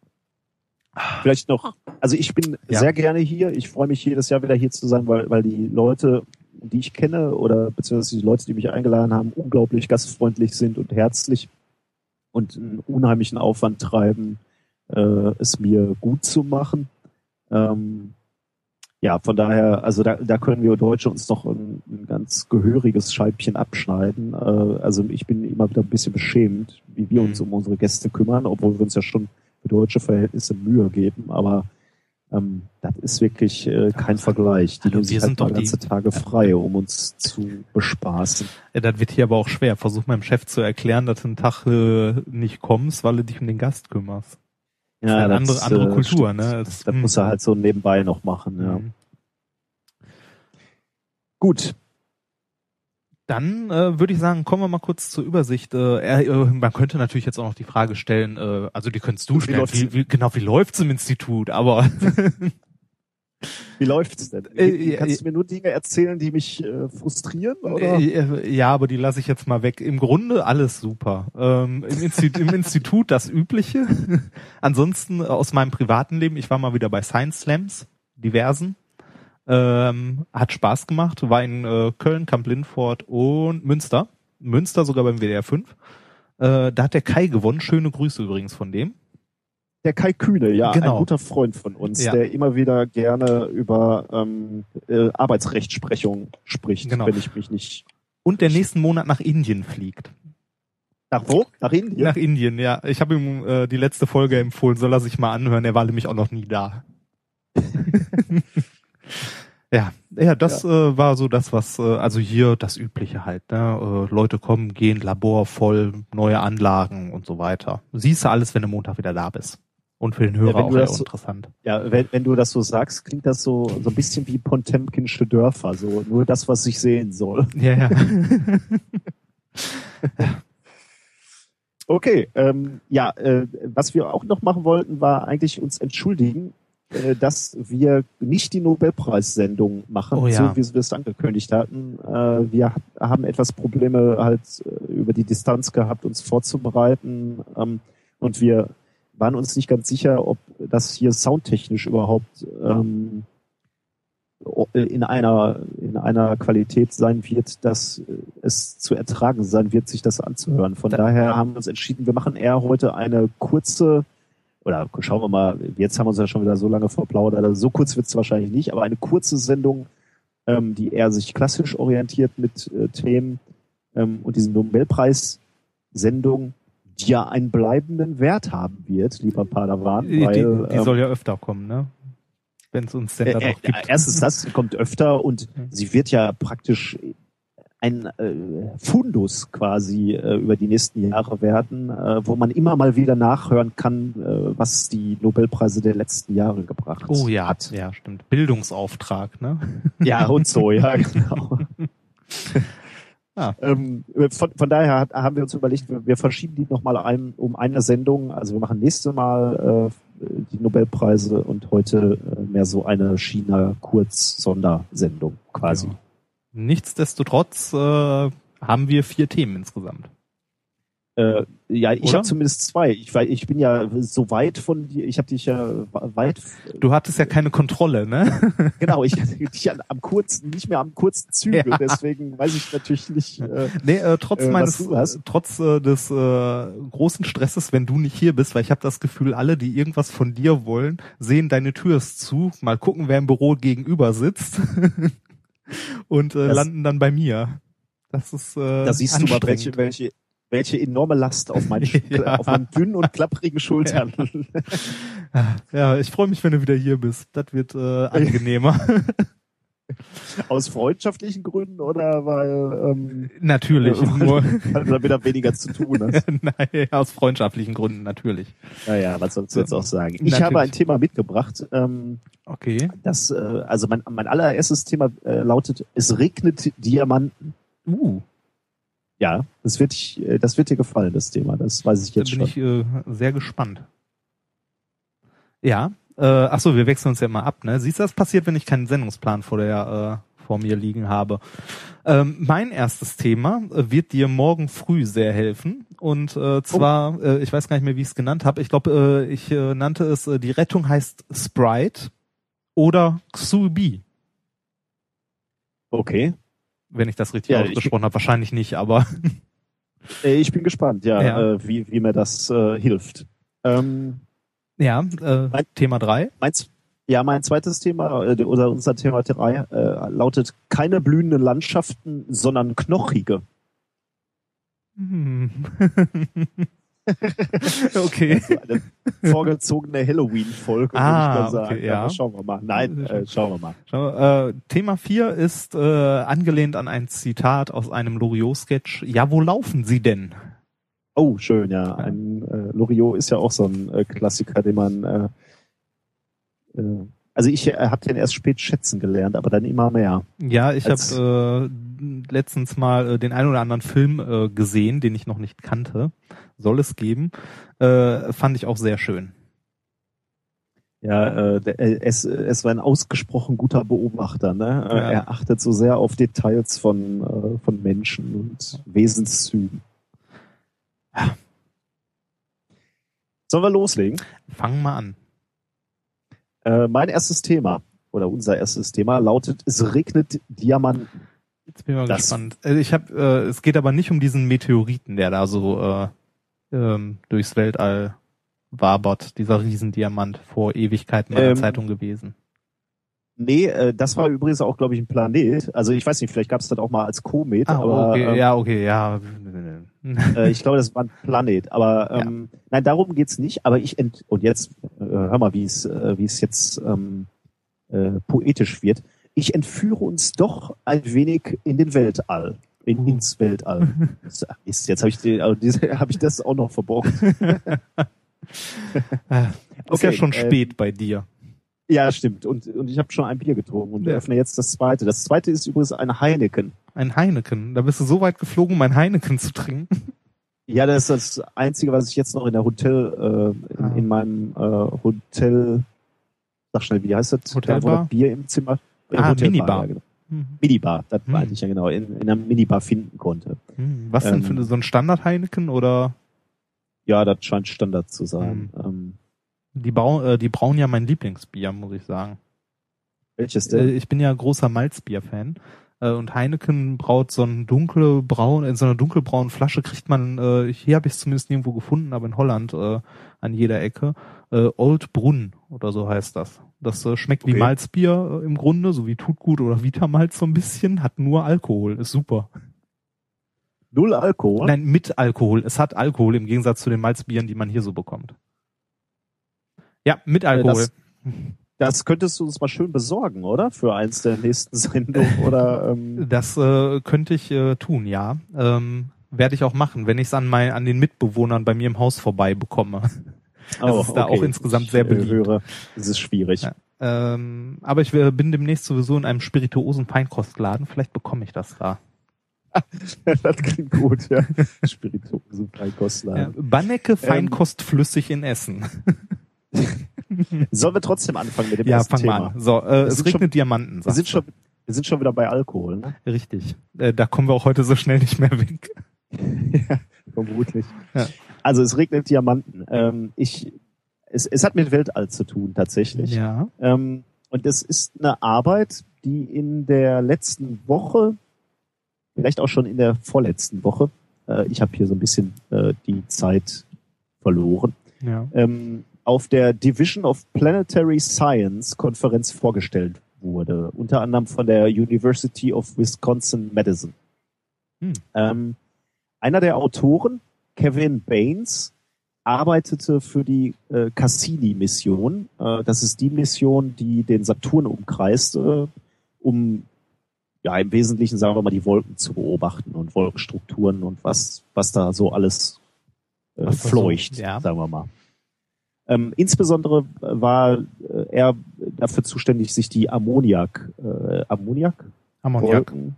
vielleicht noch, also ich bin Ja. sehr gerne hier. Ich freue mich jedes Jahr wieder hier zu sein, weil, weil die Leute, die ich kenne oder beziehungsweise die Leute, die mich eingeladen haben, unglaublich gastfreundlich sind und herzlich und einen unheimlichen Aufwand treiben, äh, es mir gut zu machen. Ähm, ja, von daher, also da, da können wir Deutsche uns noch ein, ein ganz gehöriges Scheibchen abschneiden. Äh, also ich bin immer wieder ein bisschen beschämt, wie wir uns Mhm. um unsere Gäste kümmern, obwohl wir uns ja schon für deutsche Verhältnisse Mühe geben. Aber ähm, das ist wirklich äh, kein Vergleich. Die Hallo, nehmen wir halt sind doch die- ganze Tage frei, um uns zu bespaßen. Ja, das wird hier aber auch schwer. Versuch meinem Chef zu erklären, dass du einen Tag äh, nicht kommst, weil du dich um den Gast kümmerst. Ja, eine andere- andere äh, Kultur, stimmt. ne? Das, Das- muss er halt so nebenbei noch machen. Ja. Mhm. Gut, Dann äh, würde ich sagen, kommen wir mal kurz zur Übersicht. Äh, er- äh, man könnte natürlich jetzt auch noch die Frage stellen, äh, also die könntest du Wie stellen, wie, wie, genau, wie läuft's im Institut? Aber wie läuft's denn? Äh, Kannst du mir nur Dinge erzählen, die mich äh, frustrieren? Oder? äh, ja, aber die lasse ich jetzt mal weg. Im Grunde alles super. Ähm, im, Institut, Im Institut das Übliche. Ansonsten äh, aus meinem privaten Leben, ich war mal wieder bei Science Slams, diversen. Ähm, hat Spaß gemacht, war in äh, Köln, Kamp-Lindfort und Münster. Münster sogar beim WDR 5. Äh, da hat der Kai gewonnen. Schöne Grüße übrigens von dem. Der Kai Kühne, ja, Genau. ein guter Freund von uns, Ja. der immer wieder gerne über ähm, äh, Arbeitsrechtsprechung spricht, Genau. wenn ich mich nicht. Und der nächsten Monat nach Indien fliegt. Nach wo? Nach Indien? Nach Indien, ja. Ich habe ihm äh, die letzte Folge empfohlen, soll er sich mal anhören. Er war nämlich auch noch nie da. ja, ja, das Äh, war so das, was, äh, also hier das Übliche halt. Ne? Äh, Leute kommen, gehen, Labor voll, neue Anlagen und so weiter. Siehst du alles, wenn du Montag wieder da bist. Und für den Hörer wenn auch sehr so- interessant. Ja, wenn, wenn du das so sagst, klingt das so, so ein bisschen wie Potemkinsche Dörfer, so nur das, was ich sehen soll. Ja, ja. Okay, ähm, ja, äh, was wir auch noch machen wollten, war eigentlich uns entschuldigen, äh, dass wir nicht die Nobelpreissendung machen, Oh ja. so wie wir es angekündigt hatten. Äh, wir haben etwas Probleme halt äh, über die Distanz gehabt, uns vorzubereiten ähm, und wir waren uns nicht ganz sicher, ob das hier soundtechnisch überhaupt ähm, in einer in einer Qualität sein wird, dass es zu ertragen sein wird, sich das anzuhören. Von Da- daher haben wir uns entschieden, wir machen eher heute eine kurze oder schauen wir mal, jetzt haben wir uns ja schon wieder so lange verplaudert, also so kurz wird es wahrscheinlich nicht, aber eine kurze Sendung, ähm, die eher sich klassisch orientiert mit äh, Themen ähm, und diese Nobelpreis-Sendung, die ja einen bleibenden Wert haben wird, lieber Padawan, Die, weil die, die ähm, soll ja öfter kommen, ne? wenn es uns denn Äh, da äh, noch gibt. erstens das, kommt öfter und sie wird ja praktisch ein äh, Fundus quasi äh, über die nächsten Jahre werden, äh, wo man immer mal wieder nachhören kann, äh, was die Nobelpreise der letzten Jahre gebracht Oh ja, hat. ja, stimmt. Bildungsauftrag, ne? Ja, und so, ja, genau. Ah. Ähm, von, von daher hat, haben wir uns überlegt, wir, wir verschieben die nochmal ein, um eine Sendung. Also wir machen nächstes Mal äh, die Nobelpreise und heute äh, mehr so eine China-Kurz-Sondersendung quasi. Ja. Nichtsdestotrotz äh, haben wir vier Themen insgesamt. Äh, ja, ich habe zumindest zwei. Ich, ich bin ja so weit von dir, ich habe dich ja weit, Du hattest ja keine Kontrolle, ne? genau, ich hatte dich am kurzen, nicht mehr am kurzen Zügel, Ja. deswegen weiß ich natürlich nicht. Äh, Nee, äh, trotz Äh, meines, trotz äh, des äh, großen Stresses, wenn du nicht hier bist, weil ich habe das Gefühl, alle, die irgendwas von dir wollen, sehen deine Tür zu, mal gucken, wer im Büro gegenüber sitzt und äh, Das- landen dann bei mir. Das ist äh, da siehst du mal, welche, welche, welche enorme Last auf meinen, Ja. auf meinen dünnen und klapprigen Schultern. Ja, ich freue mich, wenn du wieder hier bist. Das wird äh, angenehmer. Aus freundschaftlichen Gründen oder weil, ähm, natürlich. Nur, weil du damit weniger zu tun hast? nein, aus freundschaftlichen Gründen natürlich. Naja, was sollst du jetzt auch sagen? Ich Natürlich. habe ein Thema mitgebracht, ähm, Okay. das, äh, also mein, mein allererstes Thema äh, lautet, es regnet Diamanten. Uh, Ja, das wird, äh, das wird dir gefallen, das Thema. Das weiß ich da jetzt bin schon. ich äh, sehr gespannt. Ja, äh, ach so, wir wechseln uns ja mal ab, ne? Siehst du, das passiert, wenn ich keinen Sendungsplan vor der äh, vor mir liegen habe. Ähm, mein erstes Thema äh, wird dir morgen früh sehr helfen und äh, zwar, äh, ich weiß gar nicht mehr, wie ich es genannt habe. Ich glaube, äh, ich äh, nannte es, äh, die Rettung heißt Sprite oder Xubi, Okay. Wenn ich das richtig Ja, ausgesprochen habe. Wahrscheinlich nicht, aber Äh, ich bin gespannt, ja, Ja. Äh, wie, wie mir das äh, hilft. Ähm, ja, äh, Mein- Thema drei. meins, ja, mein zweites Thema, äh, oder unser Thema drei, äh, lautet keine blühenden Landschaften, sondern knochige. Hm. okay. So eine vorgezogene Halloween-Folge, Ah, würde ich mal sagen. okay, ja. Aber schauen wir mal. Nein, äh, schauen wir mal. Schau, äh, Thema 4 ist äh, angelehnt an ein Zitat aus einem Loriot-Sketch. Ja, wo laufen Sie denn? Oh, schön, ja. Ein äh, Loriot ist ja auch so ein äh, Klassiker, den man äh, äh, also ich äh, habe den erst spät schätzen gelernt, aber dann immer mehr. Ja, ich habe äh, letztens mal äh, den einen oder anderen Film äh, gesehen, den ich noch nicht kannte. Soll es geben. Äh, fand ich auch sehr schön. Ja, äh, äh, es, es war ein ausgesprochen guter Beobachter. Ne? Äh, Ja. Er achtet so sehr auf Details von, äh, von Menschen und Wesenszügen. Sollen wir loslegen? Fang mal an. Äh, mein erstes Thema oder unser erstes Thema lautet: Es regnet Diamanten. Jetzt bin ich mal Das- gespannt. Äh, ich hab, äh, es geht aber nicht um diesen Meteoriten, der da so äh, ähm, durchs Weltall wabert, dieser Riesendiamant vor Ewigkeiten in der Ähm, Zeitung gewesen. Nee, äh, das war übrigens auch, glaube ich, ein Planet. Also ich weiß nicht, vielleicht gab es das auch mal als Komet, Ah, aber okay, ähm, ja, okay, ja. äh, ich glaube, das war ein Planet. Aber ähm, nein, darum geht's nicht. Aber ich ent und jetzt äh, hör mal, wie es äh, wie es jetzt ähm, äh, poetisch wird. Ich entführe uns doch ein wenig in den Weltall, in, ins Weltall. So, Mist, jetzt habe ich die, also diese, hab ich das auch noch verborgen. Ist ja Okay, schon äh, spät bei dir. Ja, stimmt. Und und ich habe schon ein Bier getrunken und Ja. öffne jetzt das zweite. Das zweite ist übrigens ein Heineken. Ein Heineken. Da bist du so weit geflogen, um ein Heineken zu trinken. Ja, das ist das Einzige, was ich jetzt noch in der Hotel, äh, in, Ah. in meinem äh, Hotel, sag schnell, wie heißt das? Hotelbar? Da, wo das Bier im Zimmer. Äh, Ah, Hotelbar, Minibar. Ja, genau. Hm. Minibar, das Hm. meinte ich ja genau, in, in einer Minibar finden konnte. Hm. Was denn Ähm, für eine- so ein Standard Heineken oder Ja, das scheint Standard zu sein. Hm. Ähm, die, äh, die brauen ja mein Lieblingsbier, muss ich sagen. welches Äh, denn? ich bin ja großer Malzbier-Fan. Äh, und Heineken braut so ein dunkle braun, in so einer dunkelbraunen Flasche kriegt man, äh, hier habe ich es zumindest nirgendwo gefunden, aber in Holland äh, an jeder Ecke, äh, Old Brunn oder so heißt das. Das äh, schmeckt wie Okay. Malzbier äh, im Grunde, so wie Tutgut oder Vitamalz so ein bisschen, hat nur Alkohol, ist super. Null Alkohol? Nein, mit Alkohol. Es hat Alkohol im Gegensatz zu den Malzbieren, die man hier so bekommt. Ja, mit Alkohol. das- Das könntest du uns mal schön besorgen, oder? Für eins der nächsten Sendungen oder ähm, Das äh, könnte ich äh, tun, ja. Ähm, Werde ich auch machen, wenn ich es an, mein, an den Mitbewohnern bei mir im Haus vorbei bekomme. Das ist da auch insgesamt sehr Ich, äh, beliebt. höre, es ist schwierig. Ja. Ähm, aber ich äh, bin demnächst sowieso in einem spirituosen Feinkostladen. Vielleicht bekomme ich das da. das klingt gut, ja. Spirituosen Feinkostladen. Ja. Bannecke Feinkost flüssig in Essen. Sollen wir trotzdem anfangen mit dem Ja, ersten fang Thema? mal an. So, äh, es regnet schon- Diamanten. Wir sind schon, wir sind schon wieder bei Alkohol, ne? Richtig. Äh, da kommen wir auch heute so schnell nicht mehr weg. ja, vermutlich. Ja. Also es regnet Diamanten. Ähm, ich, es, es hat mit Weltall zu tun tatsächlich. Ja. Ähm, und es ist eine Arbeit, die in der letzten Woche, vielleicht auch schon in der vorletzten Woche, äh, ich habe hier so ein bisschen äh, die Zeit verloren, Ja. ähm, auf der Division of Planetary Science Konferenz vorgestellt wurde, unter anderem von der University of Wisconsin Madison. Hm. Ähm, einer der Autoren, Kevin Baines, arbeitete für die äh, Cassini-Mission. Äh, das ist die Mission, die den Saturn umkreist, äh, um ja im Wesentlichen, sagen wir mal, die Wolken zu beobachten und Wolkenstrukturen und was, was da so alles äh, da so- fleucht, ja. sagen wir mal. Ähm, insbesondere war äh, er dafür zuständig, sich die Ammoniak, äh, Ammoniak? Ammoniak. Wolken?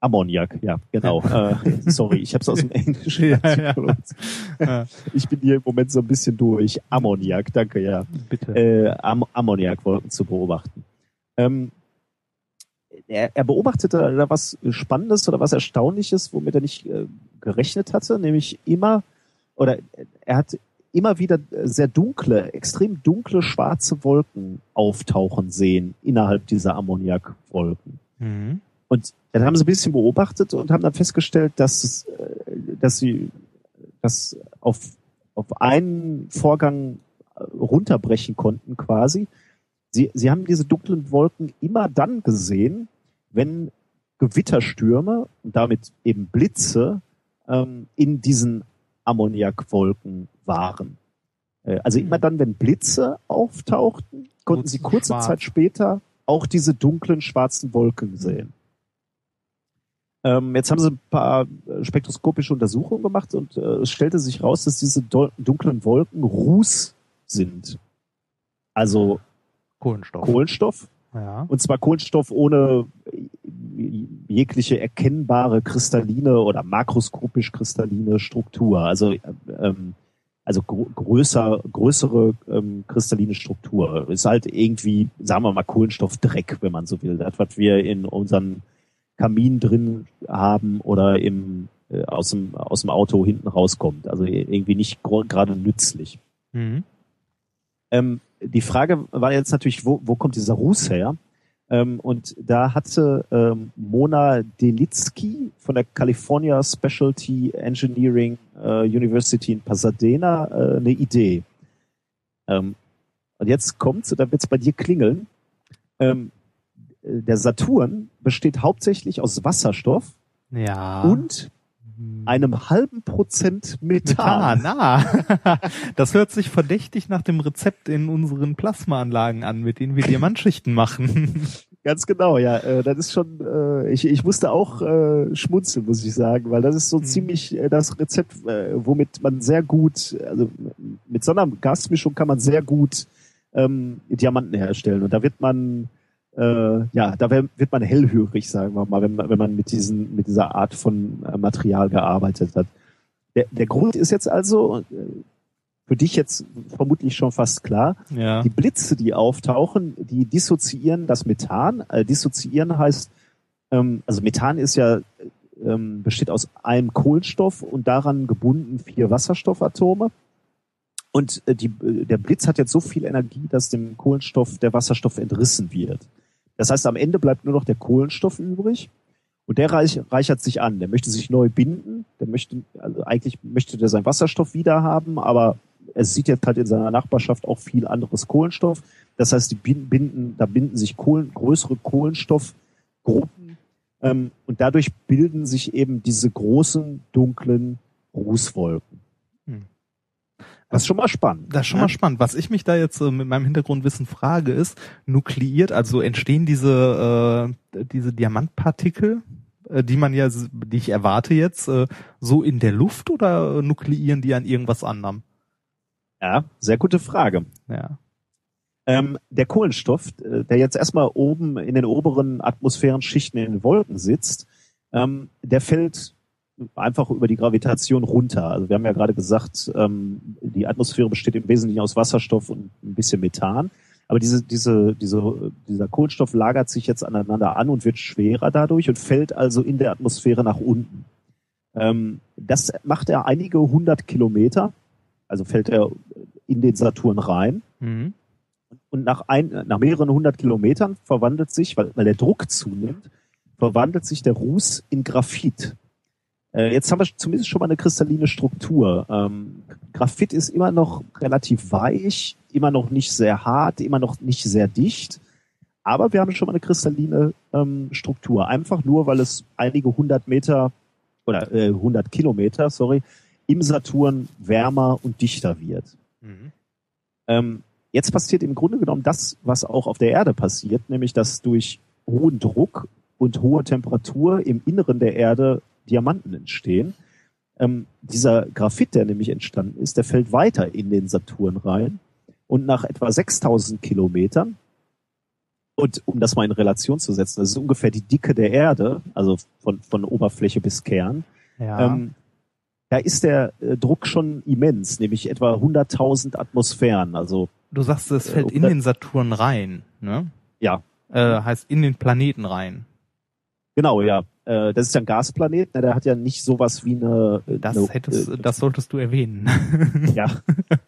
Ammoniak, ja, genau. Äh, sorry, ich habe es aus dem Englischen. Ja, ja. Ja, Ich bin hier im Moment so ein bisschen durch. Ammoniak, danke, ja. bitte. Äh, Am Ammoniakwolken zu beobachten. Ähm, er, er beobachtete da was Spannendes oder was Erstaunliches, womit er nicht äh, gerechnet hatte, nämlich immer, oder er hat immer wieder sehr dunkle, extrem dunkle schwarze Wolken auftauchen sehen innerhalb dieser Ammoniakwolken. Mhm. Und dann haben sie ein bisschen beobachtet und haben dann festgestellt, dass, äh, dass sie das auf, auf einen Vorgang äh, runterbrechen konnten quasi. Sie, sie haben diese dunklen Wolken immer dann gesehen, wenn Gewitterstürme und damit eben Blitze ähm, in diesen Ammoniakwolken waren. Äh, also immer dann, wenn Blitze auftauchten, konnten sie Kurz kurze. Zeit später auch diese dunklen schwarzen Wolken sehen. Ähm, jetzt haben sie ein paar äh, spektroskopische Untersuchungen gemacht und äh, es stellte sich raus, dass diese dunklen Wolken Ruß sind. Also Kohlenstoff. Kohlenstoff. Ja. Und zwar Kohlenstoff ohne jegliche erkennbare kristalline oder makroskopisch kristalline Struktur. Also, ähm, also gro größer, größere ähm, kristalline Struktur. Ist halt irgendwie, sagen wir mal, Kohlenstoffdreck, wenn man so will. Das, was wir in unseren Kamin drin haben oder im, äh, aus, dem, aus dem Auto hinten rauskommt. Also irgendwie nicht gerade nützlich. Mhm. Ähm, die Frage war jetzt natürlich, wo, wo kommt dieser Ruß her? Ähm, und da hatte ähm, Mona Delitzky von der California Specialty Engineering äh, University in Pasadena äh, eine Idee. Ähm, und jetzt kommt's, da wird's bei dir klingeln. Ähm, äh, der Saturn besteht hauptsächlich aus Wasserstoff Ja. und einem halben Prozent Methan. Methan, ah. Das hört sich verdächtig nach dem Rezept in unseren Plasmaanlagen an, mit denen wir Diamantschichten machen. Ganz genau, ja. Äh, das ist schon, äh, ich, ich musste auch äh, schmunzeln, muss ich sagen, weil das ist so Mhm. ziemlich äh, das Rezept, äh, womit man sehr gut, also mit so einer Gasmischung kann man sehr gut ähm, Diamanten herstellen. Und da wird man, äh, ja, da wär, wird man hellhörig, sagen wir mal, wenn man, wenn man mit diesen, mit dieser Art von äh, Material gearbeitet hat. Der, der Grund ist jetzt also, äh, für dich jetzt vermutlich schon fast klar, Ja. die Blitze, die auftauchen, die dissoziieren das Methan. Äh, dissoziieren heißt, ähm, also Methan ist ja ähm, besteht aus einem Kohlenstoff und daran gebunden vier Wasserstoffatome. Und äh, die, der Blitz hat jetzt so viel Energie, dass dem Kohlenstoff der Wasserstoff entrissen wird. Das heißt, am Ende bleibt nur noch der Kohlenstoff übrig. Und der reich, reichert sich an. Der möchte sich neu binden. Der möchte, also eigentlich möchte der seinen Wasserstoff wieder haben, aber es sieht jetzt halt in seiner Nachbarschaft auch viel anderes Kohlenstoff. Das heißt, die bin- binden, da binden sich Kohlen, größere Kohlenstoffgruppen ähm, und dadurch bilden sich eben diese großen dunklen Rußwolken. Das ist schon mal spannend. Das ist schon ne? mal spannend. Was ich mich da jetzt äh, mit meinem Hintergrundwissen frage, ist, nukleiert, also entstehen diese, äh, diese Diamantpartikel, äh, die man ja, die ich erwarte jetzt, äh, so in der Luft oder nukleieren die an irgendwas anderem? Ja, sehr gute Frage. Ja. Ähm, der Kohlenstoff, äh, der jetzt erstmal oben in den oberen Atmosphärenschichten in den Wolken sitzt, ähm, der fällt einfach über die Gravitation runter. Also wir haben ja gerade gesagt, ähm, die Atmosphäre besteht im Wesentlichen aus Wasserstoff und ein bisschen Methan. Aber diese, diese, diese, dieser Kohlenstoff lagert sich jetzt aneinander an und wird schwerer dadurch und fällt also in der Atmosphäre nach unten. Ähm, das macht er einige hundert Kilometer, also fällt er in den Saturn rein. Mhm. Und nach, ein, nach mehreren hundert Kilometern verwandelt sich, weil, weil der Druck zunimmt, verwandelt sich der Ruß in Graphit. Äh, jetzt haben wir zumindest schon mal eine kristalline Struktur. Ähm, Graphit ist immer noch relativ weich, immer noch nicht sehr hart, immer noch nicht sehr dicht. Aber wir haben schon mal eine kristalline ähm, Struktur. Einfach nur, weil es einige hundert Meter oder äh, 100 Kilometer, sorry, im Saturn wärmer und dichter wird. Mhm. Ähm, jetzt passiert im Grunde genommen das, was auch auf der Erde passiert, nämlich dass durch hohen Druck und hohe Temperatur im Inneren der Erde Diamanten entstehen. Ähm, dieser Graphit, der nämlich entstanden ist, der fällt weiter in den Saturn rein und nach etwa 6000 Kilometern und um das mal in Relation zu setzen, das ist ungefähr die Dicke der Erde, also von, von Oberfläche bis Kern, Ja. ähm, da ist der äh, Druck schon immens, nämlich etwa 100.000 Atmosphären. Also du sagst, es äh, fällt in oder- den Saturn rein, ne? ja, Äh, heißt in den Planeten rein. Genau, ja. Äh, das ist ja ein Gasplanet, ne, der hat ja nicht sowas wie eine. äh, Das eine, hättest, äh, das solltest du erwähnen. ja,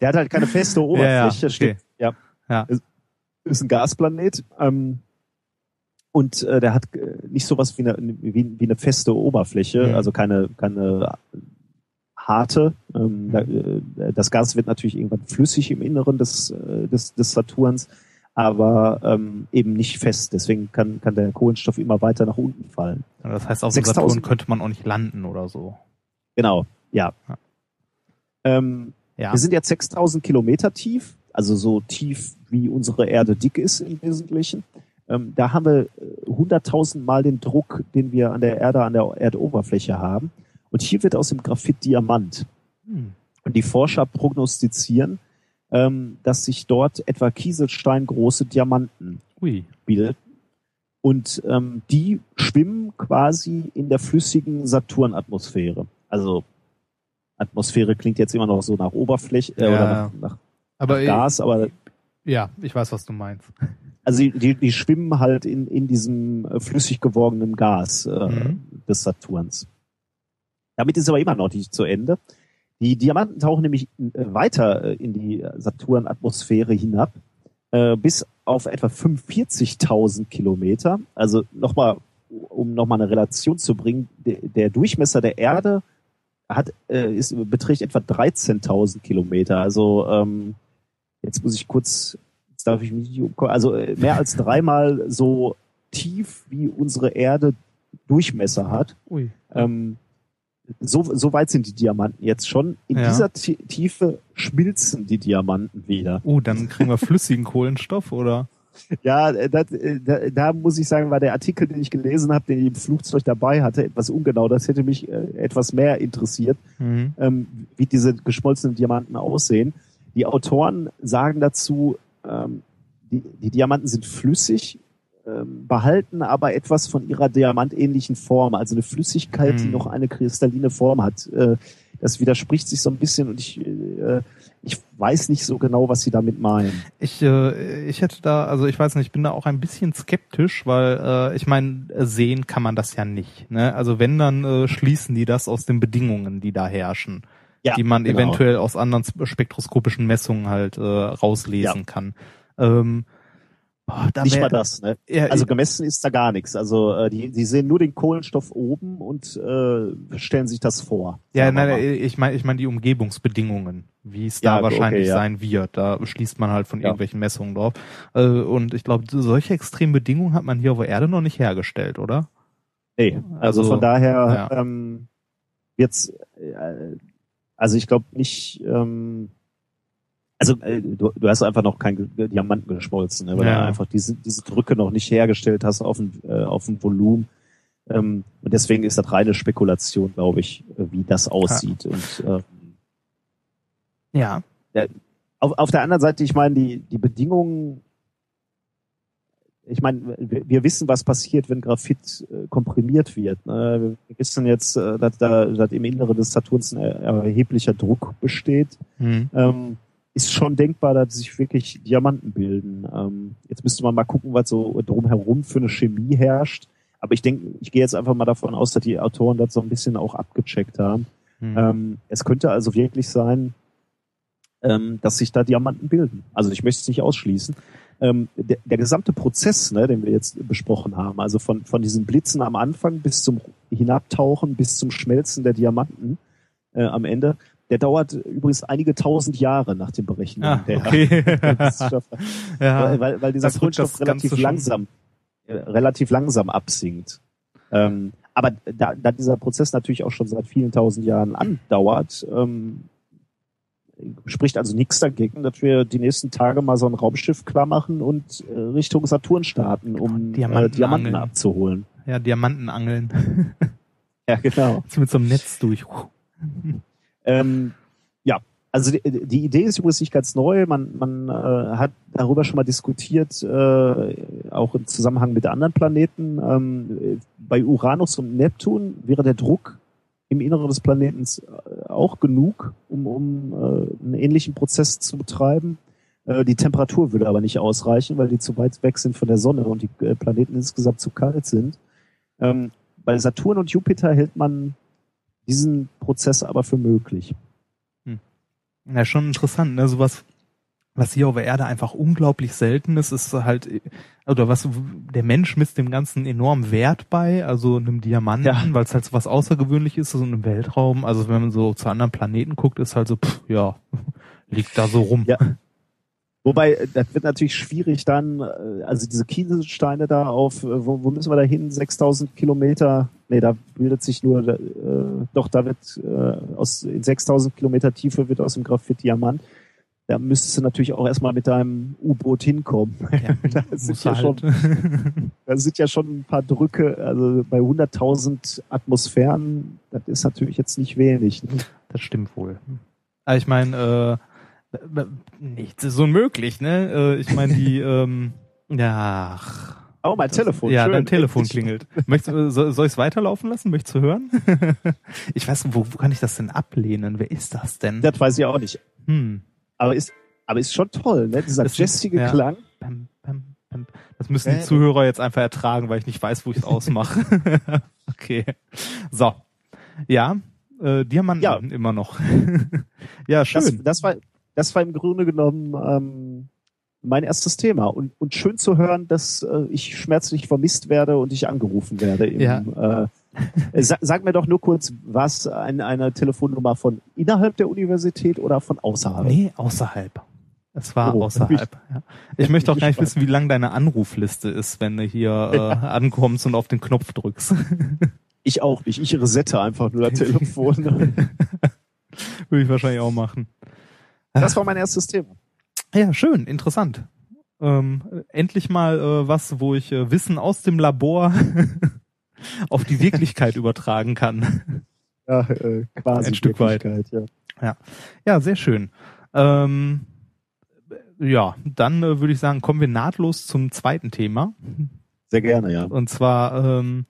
der hat halt keine feste ja, Oberfläche. okay. stimmt. Ja, Ja. Ist, ist ein Gasplanet. Ähm, und äh, der hat äh, nicht sowas wie eine, wie, wie eine feste Oberfläche, Mhm. also keine, keine harte. Ähm, Mhm. da, äh, das Gas wird natürlich irgendwann flüssig im Inneren des, des, des Saturns, aber ähm, eben nicht fest. Deswegen kann, kann der Kohlenstoff immer weiter nach unten fallen. Das heißt, auf dem 6000. Saturn könnte man auch nicht landen oder so. Genau, ja. Ja. Ähm, Ja. Wir sind jetzt 6000 Kilometer tief, also so tief wie unsere Erde dick ist im Wesentlichen. Ähm, da haben wir äh, 100.000 Mal den Druck, den wir an der Erde, an der Erdoberfläche haben. Und hier wird aus dem Graphit Diamant. Hm. Und die Forscher prognostizieren, ähm, dass sich dort etwa kieselsteingroße Diamanten Ui. bilden. Und ähm, die schwimmen quasi in der flüssigen Saturnatmosphäre. Also Atmosphäre klingt jetzt immer noch so nach Oberfläche äh, Ja. oder nach, nach, Aber Gas, aber ja, ich weiß, was du meinst. also die, die, die schwimmen halt in, in diesem äh, flüssig gewordenen Gas äh, Mhm. des Saturns. Damit ist aber immer noch nicht zu Ende. Die Diamanten tauchen nämlich äh, weiter äh, in die Saturnatmosphäre hinab, äh, bis auf etwa 45.000 Kilometer. Also nochmal, um nochmal eine Relation zu bringen, der, Durchmesser der Erde hat, äh, ist, beträgt etwa 13.000 Kilometer. Also ähm, jetzt muss ich kurz, jetzt darf ich mich nicht umkommen, also äh, mehr als dreimal so tief wie unsere Erde Durchmesser hat. Ui. Ähm, so, so weit sind die Diamanten jetzt schon. In Ja. dieser Ti- Tiefe schmilzen die Diamanten wieder. Uh, dann kriegen wir flüssigen Kohlenstoff oder? Ja, äh, das, äh, da, da muss ich sagen, war der Artikel, den ich gelesen habe, den ich im Flugzeug dabei hatte, etwas ungenau. Das hätte mich äh, etwas mehr interessiert, Mhm. ähm, wie diese geschmolzenen Diamanten aussehen. Die Autoren sagen dazu, ähm, die, die Diamanten sind flüssig, ähm, behalten aber etwas von ihrer diamantähnlichen Form, also eine Flüssigkeit, die Mhm. noch eine kristalline Form hat. Äh, das widerspricht sich so ein bisschen und ich, äh, ich weiß nicht so genau, was sie damit meinen. Ich, äh, ich hätte da, also ich weiß nicht, ich bin da auch ein bisschen skeptisch, weil äh, ich meine, sehen kann man das ja nicht. Ne? Also wenn, dann äh, schließen die das aus den Bedingungen, die da herrschen, Ja, die man genau. eventuell aus anderen spektroskopischen Messungen halt äh, rauslesen kann. Ähm, boah, Nicht mal das, ne? Ja, Also gemessen ist da gar nichts. Also äh, die, die sehen nur den Kohlenstoff oben und äh, stellen sich das vor. Ja, nein, mal. ich meine, ich meine die Umgebungsbedingungen, wie es Ja, da okay, wahrscheinlich ja. sein wird. Da schließt man halt von Ja. irgendwelchen Messungen drauf. Äh, und ich glaube, solche extremen Bedingungen hat man hier auf der Erde noch nicht hergestellt, oder? Nee, also, Also, von daher ja. ähm, wird's, äh, also ich glaube nicht, ähm, Also äh, du, du hast einfach noch keinen Ge- Diamanten geschmolzen, ne, weil Ja. du einfach diese, diese Drücke noch nicht hergestellt hast auf ein, äh, auf ein Volumen. Ähm, und deswegen ist das reine Spekulation, glaube ich, äh, wie das aussieht. Und äh, Ja. auf, auf der anderen Seite, ich meine, die, die Bedingungen, ich meine, wir, wir wissen, was passiert, wenn Graphit äh, komprimiert wird. Ne? Wir wissen jetzt, äh, dass da dass im Inneren des Saturns ein er- erheblicher Druck besteht. Hm. Ähm, ist schon denkbar, dass sich wirklich Diamanten bilden. Ähm, jetzt müsste man mal gucken, was so drumherum für eine Chemie herrscht. Aber ich denke, ich gehe jetzt einfach mal davon aus, dass die Autoren das so ein bisschen auch abgecheckt haben. Hm. Ähm, es könnte also wirklich sein, ähm, dass sich da Diamanten bilden. Also ich möchte es nicht ausschließen. Ähm, der, der gesamte Prozess, ne, den wir jetzt besprochen haben, also von, von diesen Blitzen am Anfang bis zum Hinabtauchen, bis zum Schmelzen der Diamanten äh, am Ende, der dauert übrigens einige tausend Jahre nach dem Berechnen Ah, der, okay. der Wissenschaftler ja. weil, weil, weil dieser Kohlenstoff relativ langsam, äh, relativ langsam absinkt. Ähm, aber da, da dieser Prozess natürlich auch schon seit vielen tausend Jahren andauert, ähm, spricht also nichts dagegen, dass wir die nächsten Tage mal so ein Raumschiff klar machen und äh, Richtung Saturn starten, um Diamanten äh, Diamanten angeln. abzuholen. ja, Diamantenangeln. Ja, genau. Jetzt mit so einem Netz durch. Ähm, ja, also die, die Idee ist übrigens nicht ganz neu. Man, man äh, hat darüber schon mal diskutiert, äh, auch im Zusammenhang mit anderen Planeten. Ähm, bei Uranus und Neptun wäre der Druck im Inneren des Planeten äh, auch genug, um, um äh, einen ähnlichen Prozess zu betreiben. Äh, die Temperatur würde aber nicht ausreichen, weil die zu weit weg sind von der Sonne und die äh, Planeten insgesamt zu kalt sind. Ähm, bei Saturn und Jupiter hält man diesen Prozess aber für möglich. Ja, schon interessant, ne? Sowas, was hier auf der Erde einfach unglaublich selten ist, ist halt, oder was der Mensch misst dem Ganzen enorm Wert bei, also einem Diamanten, Ja. weil es halt so was Außergewöhnliches ist, so im Weltraum. Also wenn man so zu anderen Planeten guckt, ist halt so, pff, ja, liegt da so rum. Ja. Wobei, äh, das wird natürlich schwierig dann, äh, also diese Kieselsteine da auf, äh, wo, wo müssen wir da hin? 6000 Kilometer? Nee, da bildet sich nur, äh, doch, da wird äh, aus in 6000 Kilometer Tiefe wird aus dem Graphit Diamant. Da müsstest du natürlich auch erstmal mit deinem U-Boot hinkommen. Ja, da, sind ja halt. schon, da sind ja schon ein paar Drücke, also bei 100.000 Atmosphären, das ist natürlich jetzt nicht wenig. Ne? Das stimmt wohl. Aber ich meine, äh, nichts ist unmöglich, ne? Äh, ich meine, die, ähm, ja, ach, Oh, mein Telefon. ja, schön. dein Telefon klingelt. Möchtest, du- soll, soll ich es weiterlaufen lassen? Möchtest du hören? ich weiß, wo, wo kann ich das denn ablehnen? Wer ist das denn? Das weiß ich auch nicht. Hm. Aber ist, aber ist schon toll, ne? Dieser Das ist- jazzige ja. Klang. Pam, pam, pam. Das müssen die Äh, Zuhörer jetzt einfach ertragen, weil ich nicht weiß, wo ich es ausmache. okay. So. Ja, äh, Diamanten Ja. immer noch. ja, schön. Das, das war, das war im Grunde genommen ähm, mein erstes Thema. Und, und schön zu hören, dass äh, ich schmerzlich vermisst werde und ich angerufen werde. Im, Ja. äh, sag, sag mir doch nur kurz, was ein, eine Telefonnummer von innerhalb der Universität oder von außerhalb? Nee, außerhalb. Es war Oh, außerhalb. Ja. Ich möchte auch gar nicht wissen, wie lang deine Anrufliste ist, wenn du hier äh, ankommst und auf den Knopf drückst. Ich auch nicht. Ich resette einfach nur das Telefon. Würde ich wahrscheinlich auch machen. Das war mein erstes Thema. Ja, schön, interessant. Ähm, endlich mal äh, was, wo ich äh, Wissen aus dem Labor auf die Wirklichkeit übertragen kann. Ja, äh, quasi. Ein Stück weit. Wirklichkeit, Ja. Ja, sehr schön. Ähm, ja, dann äh, würde ich sagen, kommen wir nahtlos zum zweiten Thema. Sehr gerne, ja. Und zwar ähm,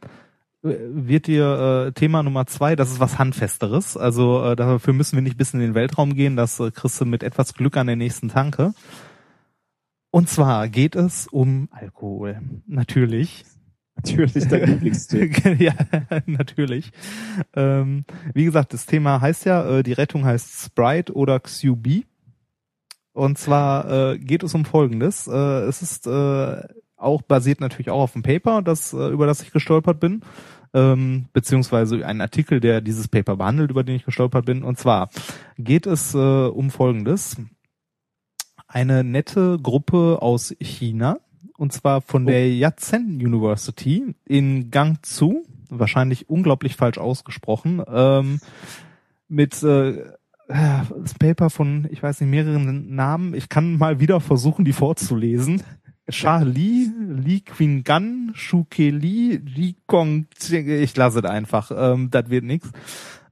wird dir äh, Thema Nummer zwei, das ist was Handfesteres. Also äh, dafür müssen wir nicht bis in den Weltraum gehen, das äh, kriegst du mit etwas Glück an der nächsten Tanke. Und zwar geht es um Alkohol. Natürlich. Natürlich dein Lieblingsthema. ja, natürlich. Ähm, wie gesagt, das Thema heißt ja, äh, die Rettung heißt Sprite oder XUB. Und zwar äh, geht es um Folgendes. Äh, es ist äh, auch basiert natürlich auch auf dem Paper, das äh, über das ich gestolpert bin, ähm, beziehungsweise ein Artikel, der dieses Paper behandelt, über den ich gestolpert bin. Und zwar geht es äh, um Folgendes: Eine nette Gruppe aus China, und zwar von der Yatsen University in Gangzhou, wahrscheinlich unglaublich falsch ausgesprochen, ähm, mit äh, das Paper von, ich weiß nicht, mehreren Namen. Ich kann mal wieder versuchen, die vorzulesen. Charlie, Li Qingan, Shuke Li, Li Kong, ich lasse es einfach, ähm, das wird nix.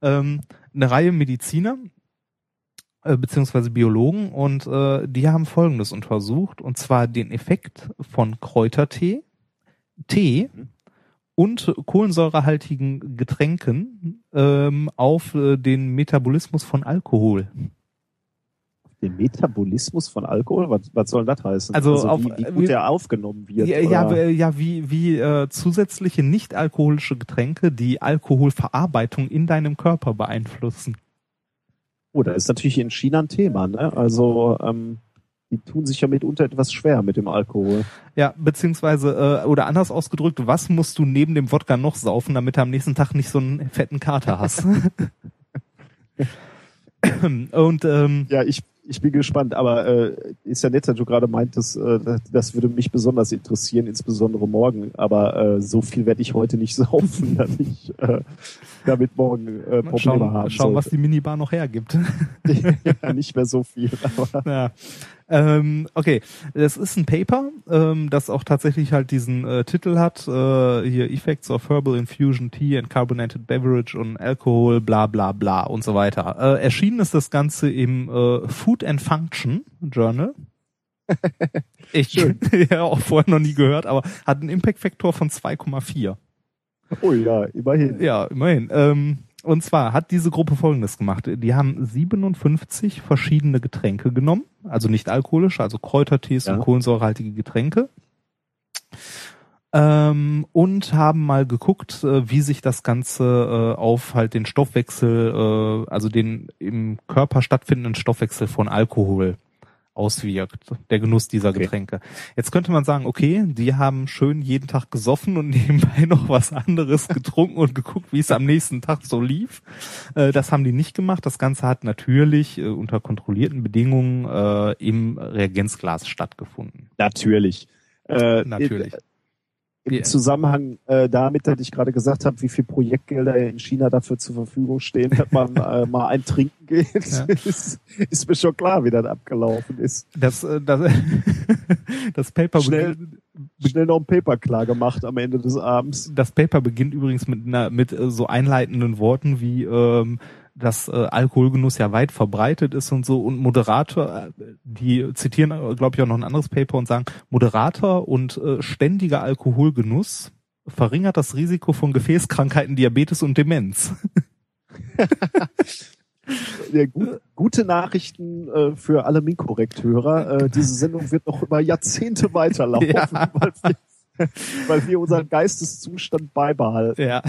Ähm, eine Reihe Mediziner, äh, beziehungsweise Biologen und äh, die haben Folgendes untersucht und zwar den Effekt von Kräutertee, Tee und kohlensäurehaltigen Getränken ähm, auf äh, den Metabolismus von Alkohol. Den Metabolismus von Alkohol? Was, was soll das heißen? Also auf- wie, wie gut wie- der aufgenommen wird. Ja, ja, w- ja, wie, wie äh, zusätzliche nicht-alkoholische Getränke die Alkoholverarbeitung in deinem Körper beeinflussen. Oh, da ist natürlich in China ein Thema, ne? Also, ähm, die tun sich ja mitunter etwas schwer mit dem Alkohol. Ja, beziehungsweise, äh, oder anders ausgedrückt, was musst du neben dem Wodka noch saufen, damit du am nächsten Tag nicht so einen fetten Kater hast? Und ähm, Ja, ich, ich bin gespannt, aber äh, ist ja nett, dass du gerade meintest, äh, das, würde mich besonders interessieren, insbesondere morgen. Aber äh, so viel werde ich heute nicht saufen, dass ich äh, damit morgen äh, Probleme schauen, haben schauen was sollte. die Minibar noch hergibt. ja, nicht mehr so viel. Aber Ja. Ähm, okay, das ist ein Paper, ähm, das auch tatsächlich halt diesen äh, Titel hat, äh, hier Effects of Herbal Infusion Tea and Carbonated Beverage und Alcohol, bla bla bla und so weiter. Äh, erschienen ist das Ganze im äh, Food and Function Journal. Echt schön. ja, auch vorher noch nie gehört, aber hat einen Impact-Faktor von 2,4. oh ja, immerhin. Ja, immerhin. Ähm, und zwar hat diese Gruppe Folgendes gemacht. Die haben 57 verschiedene Getränke genommen, also nicht alkoholische, also Kräutertees Ja. und kohlensäurehaltige Getränke. Ähm, und haben mal geguckt, äh, wie sich das Ganze äh, auf halt den Stoffwechsel, äh, also den im Körper stattfindenden Stoffwechsel von Alkohol auswirkt, der Genuss dieser Okay. Getränke. Jetzt könnte man sagen, okay, die haben schön jeden Tag gesoffen und nebenbei noch was anderes getrunken und geguckt, wie es am nächsten Tag so lief. Äh, das haben die nicht gemacht. Das Ganze hat natürlich äh, unter kontrollierten Bedingungen äh, im Reagenzglas stattgefunden. Natürlich. Äh, Natürlich. Im Ja. Zusammenhang äh, damit, dass ich gerade gesagt habe, wie viel Projektgelder in China dafür zur Verfügung stehen, dass man äh, mal ein Trinken geht, Ja. ist, ist mir schon klar, wie das abgelaufen ist. Das, äh, das, das Paper Schnell. Schnell noch ein Paper klar gemacht am Ende des Abends. das Paper beginnt übrigens mit einer, mit äh, so einleitenden Worten wie ähm, dass äh, Alkoholgenuss ja weit verbreitet ist und so und Moderator, äh, die zitieren glaube ich auch noch ein anderes Paper und sagen, Moderator und äh, ständiger Alkoholgenuss verringert das Risiko von Gefäßkrankheiten, Diabetes und Demenz. Ja, gut, gute Nachrichten äh, für alle Minkorrekt-Hörer. Äh, diese Sendung wird noch über Jahrzehnte weiterlaufen, Ja. weil, wir, weil wir unseren Geisteszustand beibehalten. Ja.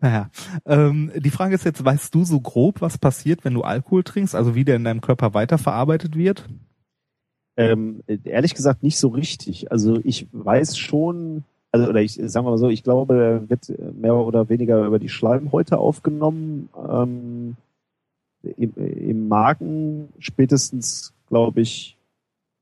Naja, ähm, die Frage ist jetzt, weißt du so grob, was passiert, wenn du Alkohol trinkst, also wie der in deinem Körper weiterverarbeitet wird? Ähm, ehrlich gesagt nicht so richtig. Also ich weiß schon, also oder ich sagen wir mal so, ich glaube, wird mehr oder weniger über die Schleimhäute aufgenommen. Ähm, im, Im Magen spätestens, glaube ich,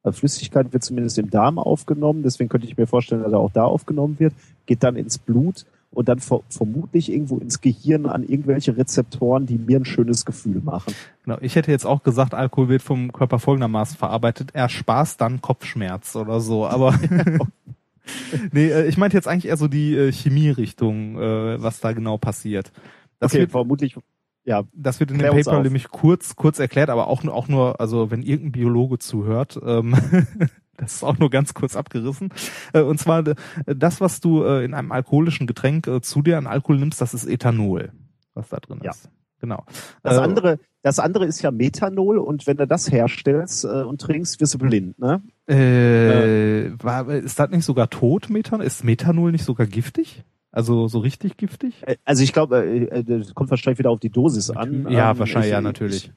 also Flüssigkeit wird zumindest im Darm aufgenommen. Deswegen könnte ich mir vorstellen, dass er auch da aufgenommen wird. Geht dann ins Blut und dann ver vermutlich irgendwo ins Gehirn an irgendwelche Rezeptoren, die mir ein schönes Gefühl machen. Genau, ich hätte jetzt auch gesagt, Alkohol wird vom Körper folgendermaßen verarbeitet. Er spaßt dann Kopfschmerz oder so, aber nee, äh, ich meinte jetzt eigentlich eher so die äh, Chemierichtung, äh, was da genau passiert. Das okay, wird vermutlich, ja, Das wird in dem Paper nämlich kurz, kurz erklärt, aber auch, nur- auch nur, also wenn irgendein Biologe zuhört, ähm, das ist auch nur ganz kurz abgerissen. Äh, und zwar äh, das, was du äh, in einem alkoholischen Getränk zu dir an Alkohol nimmst, das ist Ethanol, was da drin Ja. ist. Genau. Das andere, das andere ist ja Methanol und wenn du das herstellst und trinkst, wirst du blind, ne? Äh, war, ist das nicht sogar tot, Methanol? Ist Methanol nicht sogar giftig? Also so richtig giftig? Also ich glaube, äh, das kommt wahrscheinlich wieder auf die Dosis an. Ja, Ähm, wahrscheinlich, ich, ja, natürlich. Ich,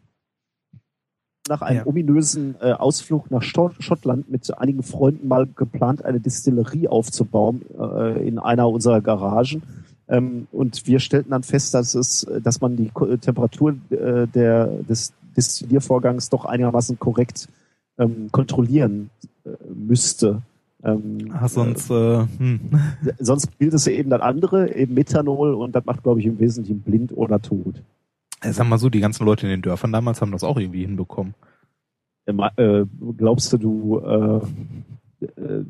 nach einem Ja. ominösen äh, Ausflug nach Sto- Schottland mit einigen Freunden mal geplant, eine Distillerie aufzubauen äh, in einer unserer Garagen. Ähm, und wir stellten dann fest, dass es, dass man die Ko- Temperatur äh, der, des Destilliervorgangs doch einigermaßen korrekt ähm, kontrollieren äh, müsste. Ähm, Ach, sonst, äh, hm. äh, sonst bildet es eben dann andere, eben Methanol und das macht, glaube ich, im Wesentlichen blind oder tot. Ich sag mal so, die ganzen Leute in den Dörfern damals haben das auch irgendwie hinbekommen. Äh, Äh, glaubst du, du, äh,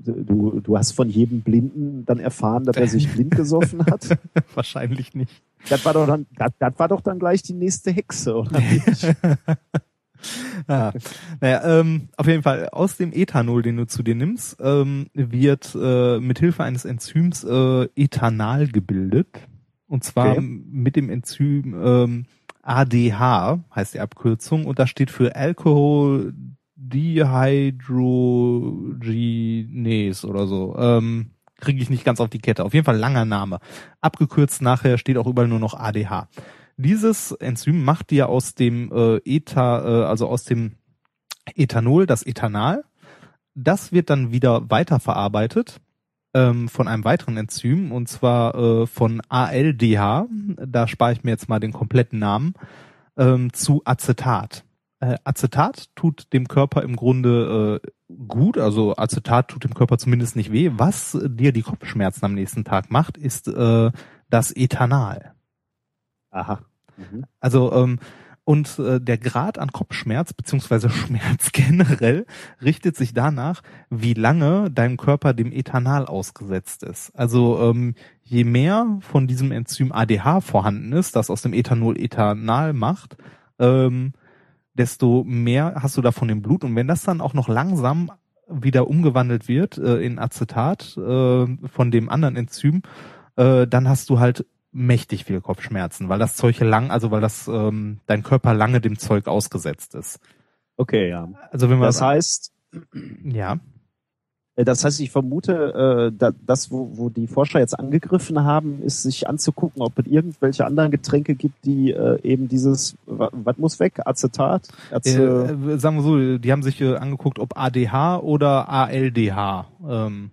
du, du hast von jedem Blinden dann erfahren, dass er sich blind gesoffen hat? Wahrscheinlich nicht. Das war doch dann, das, das war doch dann gleich die nächste Hexe, oder nicht? Ja. Naja, ähm, auf jeden Fall, aus dem Ethanol, den du zu dir nimmst, ähm, wird äh, mit Hilfe eines Enzyms äh, Ethanal gebildet. Und zwar Okay. mit dem Enzym ähm, ADH, heißt die Abkürzung, und das steht für Alcohol Dehydrogenase oder so. Ähm, Kriege ich nicht ganz auf die Kette. Auf jeden Fall langer Name. Abgekürzt nachher steht auch überall nur noch ADH. Dieses Enzym macht dir aus dem äh, Ether, äh, also aus dem Ethanol das Ethanal. Das wird dann wieder weiterverarbeitet ähm, von einem weiteren Enzym und zwar äh, von ALDH. Da spare ich mir jetzt mal den kompletten Namen ähm, zu Acetat. Äh, Acetat tut dem Körper im Grunde äh, gut, also Acetat tut dem Körper zumindest nicht weh. Was dir die Kopfschmerzen am nächsten Tag macht, ist äh, das Ethanal. Aha. Mhm. Also ähm, und äh, der Grad an Kopfschmerz beziehungsweise Schmerz generell richtet sich danach, wie lange dein Körper dem Ethanal ausgesetzt ist. Also ähm, je mehr von diesem Enzym ADH vorhanden ist, das aus dem Ethanol Ethanal macht, ähm, desto mehr hast du davon im Blut. Und wenn das dann auch noch langsam wieder umgewandelt wird äh, in Acetat äh, von dem anderen Enzym, äh, dann hast du halt mächtig viel Kopfschmerzen, weil das Zeug lang, also weil das ähm, dein Körper lange dem Zeug ausgesetzt ist. Okay, ja. Also wenn man Das heißt, ja, äh, das heißt, ich vermute, äh, da- das, wo, wo die Forscher jetzt angegriffen haben, ist sich anzugucken, ob es irgendwelche anderen Getränke gibt, die äh, eben dieses, wa- was muss weg? Acetat? Ace äh, sagen wir so, die haben sich äh, angeguckt, ob ADH oder ALDH. Ähm,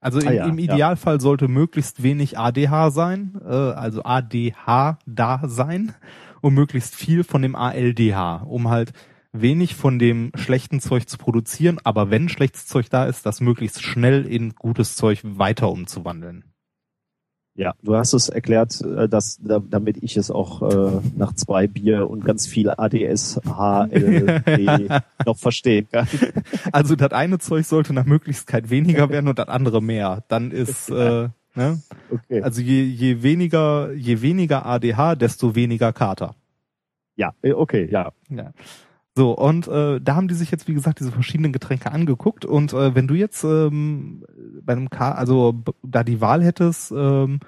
also im, Ah ja, im ja. Idealfall sollte möglichst wenig ADH sein, äh, also ADH da sein und möglichst viel von dem ALDH, um halt wenig von dem schlechten Zeug zu produzieren, aber wenn schlechtes Zeug da ist, das möglichst schnell in gutes Zeug weiter umzuwandeln. Ja, du hast es erklärt, äh, dass, da- damit ich es auch äh, nach zwei Bier und ganz viel ADS, HLD noch verstehen kann. Also das eine Zeug sollte nach Möglichkeit weniger werden und das andere mehr. Dann ist äh, ne? Okay. also je, je weniger je weniger ADH, desto weniger Kater. Ja, äh, okay, ja. Ja. So, und äh, da haben die sich jetzt, wie gesagt, diese verschiedenen Getränke angeguckt. Und äh, wenn du jetzt ähm, bei einem K, also da die Wahl hättest, ähm,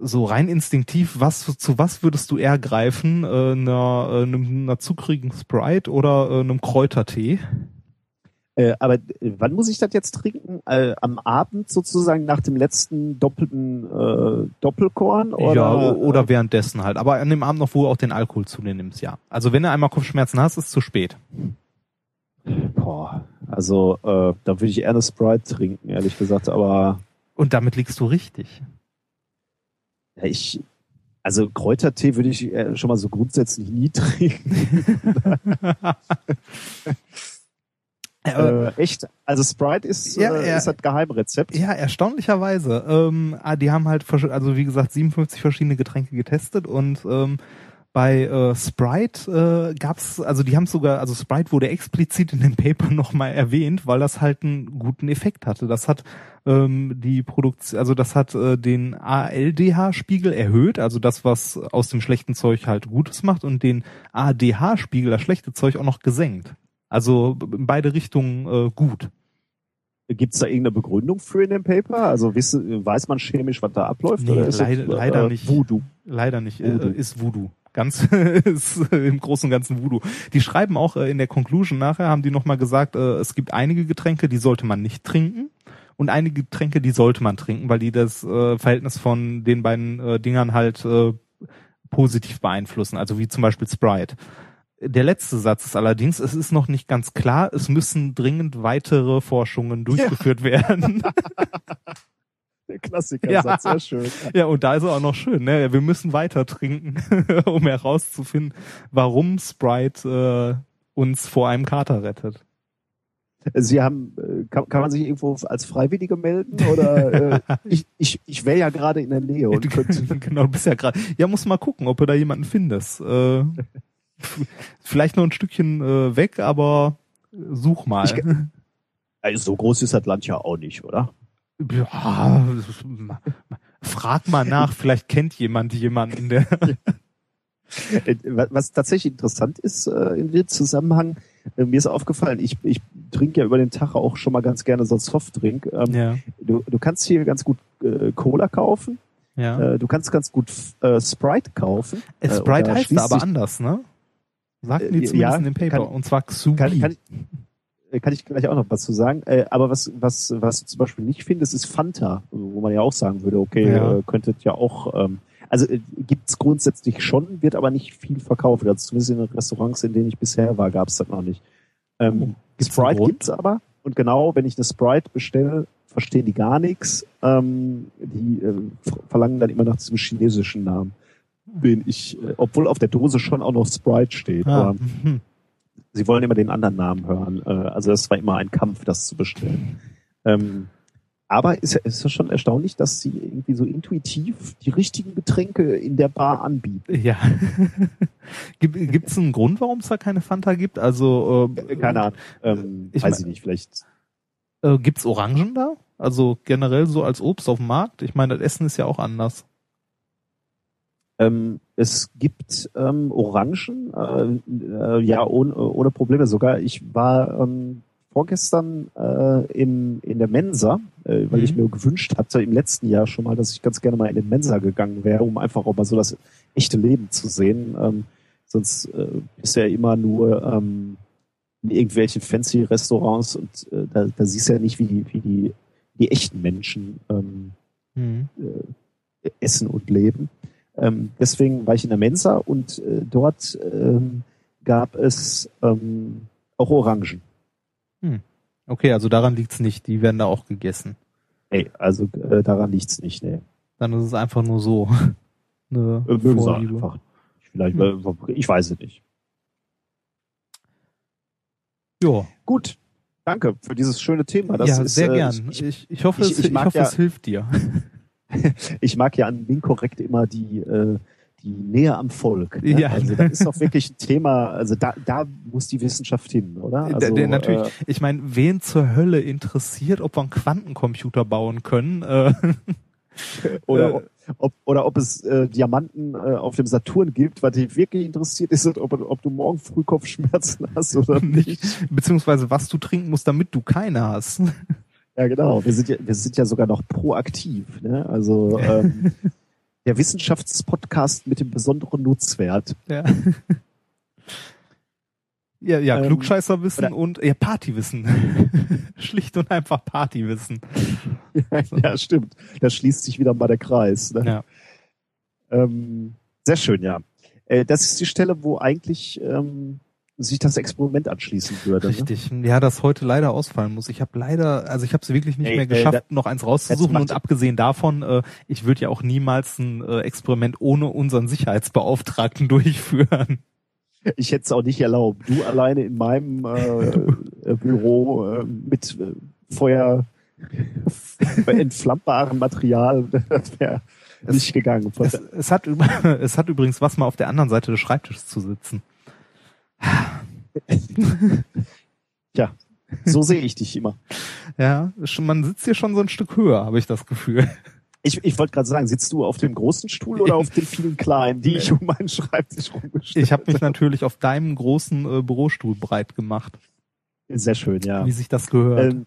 so rein instinktiv, was zu was würdest du eher greifen? Äh, einer, äh, einer zuckrigen Sprite oder äh, einem Kräutertee? Äh, aber äh, wann muss ich das jetzt trinken? Äh, am Abend sozusagen nach dem letzten doppelten äh, Doppelkorn? Oder, ja, oder währenddessen halt. Aber an dem Abend noch, wo du auch den Alkohol zu dir nimmst, ja. Also wenn du einmal Kopfschmerzen hast, ist zu spät. Boah, also äh, da würde ich eher eine Sprite trinken, ehrlich gesagt. Aber Und damit liegst du richtig. ja, ich, also Kräutertee würde ich schon mal so grundsätzlich nie trinken. Äh, äh, echt? Also Sprite ist, Ja, äh, ist das Geheimrezept. Ja, erstaunlicherweise. Ähm, ah, die haben halt, also wie gesagt, 57 verschiedene Getränke getestet und ähm, bei äh, Sprite äh, gab's, also die haben sogar, also Sprite wurde explizit in dem Paper nochmal erwähnt, weil das halt einen guten Effekt hatte. Das hat ähm, die Produktion, also das hat äh, den ALDH-Spiegel erhöht, also das, was aus dem schlechten Zeug halt Gutes macht, und den ADH-Spiegel, das schlechte Zeug, auch noch gesenkt. Also in beide Richtungen äh, gut. Gibt es da irgendeine Begründung für in dem Paper? Also wissen, weiß man chemisch, was da abläuft? Nee, oder ist leider- das, leider nicht. Voodoo. Leider nicht. Voodoo. Äh, ist Voodoo. Ganz ist im Großen und Ganzen Voodoo. Die schreiben auch äh, in der Conclusion nachher, haben die nochmal gesagt, äh, es gibt einige Getränke, die sollte man nicht trinken. Und einige Getränke, die sollte man trinken, weil die das äh, Verhältnis von den beiden äh, Dingern halt äh, positiv beeinflussen. Also wie zum Beispiel Sprite. Der letzte Satz ist allerdings, es ist noch nicht ganz klar, es müssen dringend weitere Forschungen durchgeführt werden. Der Klassiker, Ja. ja. sehr schön. Ja, und da ist er auch noch schön, ne? Wir müssen weiter trinken, um herauszufinden, warum Sprite äh, uns vor einem Kater rettet. Sie haben, äh, kann, kann man sich irgendwo als Freiwillige melden? Oder äh, ich, ich, ich wäre ja gerade in der Nähe und könnte. genau, du bist ja gerade. Ja, musst mal gucken, ob du da jemanden findest. Äh, vielleicht noch ein Stückchen äh, weg, aber such mal. Ich- Also so groß ist das Land ja auch nicht, oder? ja, frag mal nach, vielleicht kennt jemand jemanden, der. Äh, wa- Was tatsächlich interessant ist äh, in dem Zusammenhang, äh, mir ist aufgefallen, ich, ich trinke ja über den Tag auch schon mal ganz gerne so einen Softdrink. Ähm, ja, du, du kannst hier ganz gut äh, Cola kaufen, ja. du kannst ganz gut Sprite kaufen. Sprite heißt da aber anders, ne? Sagten die Äh, zumindest ja, in dem Paper. kann- und zwar Xubi. Kann, kann, äh, kann ich gleich auch noch was zu sagen. Äh, aber was, was, was zum Beispiel nicht findest, ist Fanta, wo man ja auch sagen würde, okay, Ja. äh, könntet ja auch, ähm, also äh, gibt's grundsätzlich schon, wird aber nicht viel verkauft. Also zumindest in den Restaurants, in denen ich bisher war, gab's das noch nicht. Ähm, Oh, Sprite gibt's aber. Und genau, wenn ich eine Sprite bestelle, verstehen die gar nichts. Ähm, die äh, verlangen dann immer nach diesem chinesischen Namen, den ich, äh, obwohl auf der Dose schon auch noch Sprite steht. Ah, Aber mhm. sie wollen immer den anderen Namen hören. Äh, also das war immer ein Kampf, das zu bestellen. Ähm, aber ist, ja- ist ja schon erstaunlich, dass sie irgendwie so intuitiv die richtigen Getränke in der Bar anbieten. Ja. gibt es einen Grund, warum es da keine Fanta gibt? Also äh, Keine Ahnung. Ähm, Ich weiß ich nicht, vielleicht. Äh, gibt's Orangen da? Also generell so als Obst auf dem Markt? Ich meine, das Essen ist ja auch anders. Ähm, es gibt ähm, Orangen, äh, äh, ja, ohne, ohne Probleme sogar. Ich war ähm, vorgestern äh, in, in der Mensa, äh, weil Mhm. ich mir gewünscht hatte im letzten Jahr schon mal, dass ich ganz gerne mal in den Mensa gegangen wäre, um einfach auch mal so das echte Leben zu sehen. Ähm, sonst äh, ist ja immer nur ähm, in irgendwelchen fancy Restaurants und äh, da, da siehst du ja nicht, wie die, wie die, die echten Menschen ähm, Mhm. äh, essen und leben. Ähm, deswegen war ich in der Mensa und äh, dort ähm, gab es ähm, auch Orangen. Okay, also daran liegt's nicht. Die werden da auch gegessen. Ey, also äh, daran liegt's nicht. Nee. Dann ist es einfach nur so. Eine Äh, Vorliebe. einfach. Vielleicht, Hm. ich weiß es nicht. Ja, Gut, danke für dieses schöne Thema. Das ja ist, sehr äh, gern. Ich, Ich, hoffe, ich- es, ich ich hoffe ja- es hilft dir. ich mag ja an Minkorrekt immer die, äh, die Nähe am Volk. Ne? Ja. Also das ist doch wirklich ein Thema, also da, da muss die Wissenschaft hin, oder? Also, der, der, natürlich, Äh, ich meine, wen zur Hölle interessiert, ob wir einen Quantencomputer bauen können? Äh, oder, Äh, ob, ob, oder ob es äh, Diamanten äh, auf dem Saturn gibt, was dich wirklich interessiert ist, ob, ob du morgen früh Kopfschmerzen hast oder nicht. beziehungsweise was du trinken musst, damit du keine hast. Ja, genau. Wir sind ja, wir sind ja sogar noch proaktiv. Ne? Also ähm, der Wissenschaftspodcast mit dem besonderen Nutzwert. Ja. Ja, ja, Ähm, Klugscheißerwissen oder- und ja, Partywissen. Schlicht und einfach Partywissen. ja, stimmt. Da schließt sich wieder mal der Kreis. Ne? Ja. Ähm, sehr schön, ja. Äh, das ist die Stelle, wo eigentlich ähm, sich das Experiment anschließen würde. Ne? Richtig. Ja, das heute leider ausfallen muss. Ich habe leider, also ich habe es wirklich nicht Ey, mehr äh, geschafft, da- noch eins rauszusuchen. Und abgesehen davon, äh, ich würde ja auch niemals ein äh, Experiment ohne unseren Sicherheitsbeauftragten durchführen. Ich hätte es auch nicht erlaubt. Du alleine in meinem äh, Büro äh, mit äh, Feuer entflammbarem Material, das wäre nicht gegangen. Es, es, hat, es hat übrigens was mal auf der anderen Seite des Schreibtisches zu sitzen. Tja, so sehe ich dich immer. Ja, man sitzt hier schon so ein Stück höher, habe ich das Gefühl. Ich, ich wollte gerade sagen, sitzt du auf dem großen Stuhl oder auf den vielen kleinen, die ich um meinen Schreibtisch rumgestellt Ich habe mich natürlich auf deinem großen äh, Bürostuhl breit gemacht, Sehr schön, ja. wie sich das gehört. Ähm,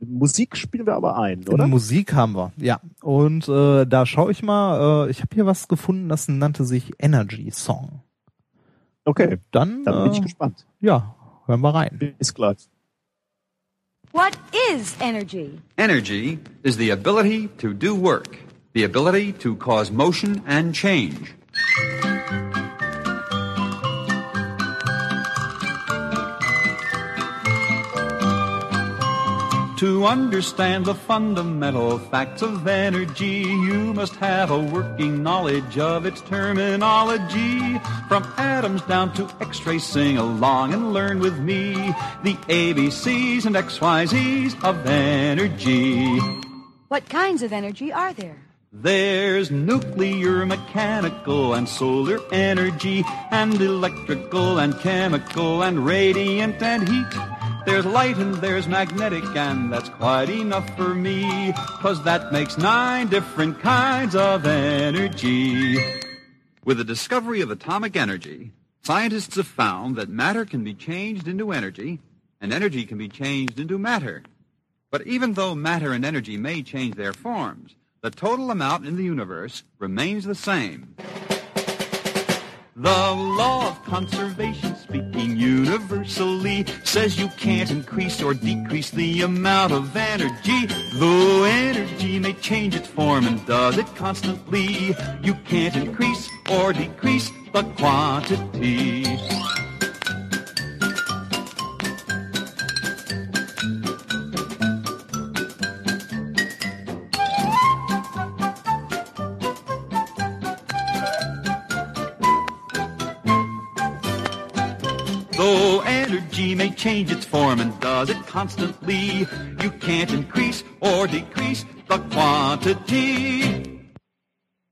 Musik spielen wir aber ein, oder? Musik haben wir, ja. Und äh, da schaue ich mal, äh, ich habe hier was gefunden, das nannte sich Energy Song. Okay, Dann, dann bin ich äh, gespannt. ja, hören wir rein. Bis gleich. What is energy? Energy is the ability to do work, the ability to cause motion and change. To understand the fundamental facts of energy, you must have a working knowledge of its terminology. From atoms down to X-rays, sing along and learn with me the ABCs and XYZs of energy. What kinds of energy are there? There's nuclear, mechanical, and solar energy, and electrical, and chemical, and radiant, and heat. There's light and there's magnetic, and that's quite enough for me, cause that makes nine different kinds of energy. With the discovery of atomic energy, scientists have found that matter can be changed into energy, and energy can be changed into matter. But even though matter and energy may change their forms, the total amount in the universe remains the same. The law of conservation, speaking universally, says you can't increase or decrease the amount of energy. Though energy may change its form and does it constantly, you can't increase or decrease the quantity. And does it constantly, you can't increase or decrease the quantity.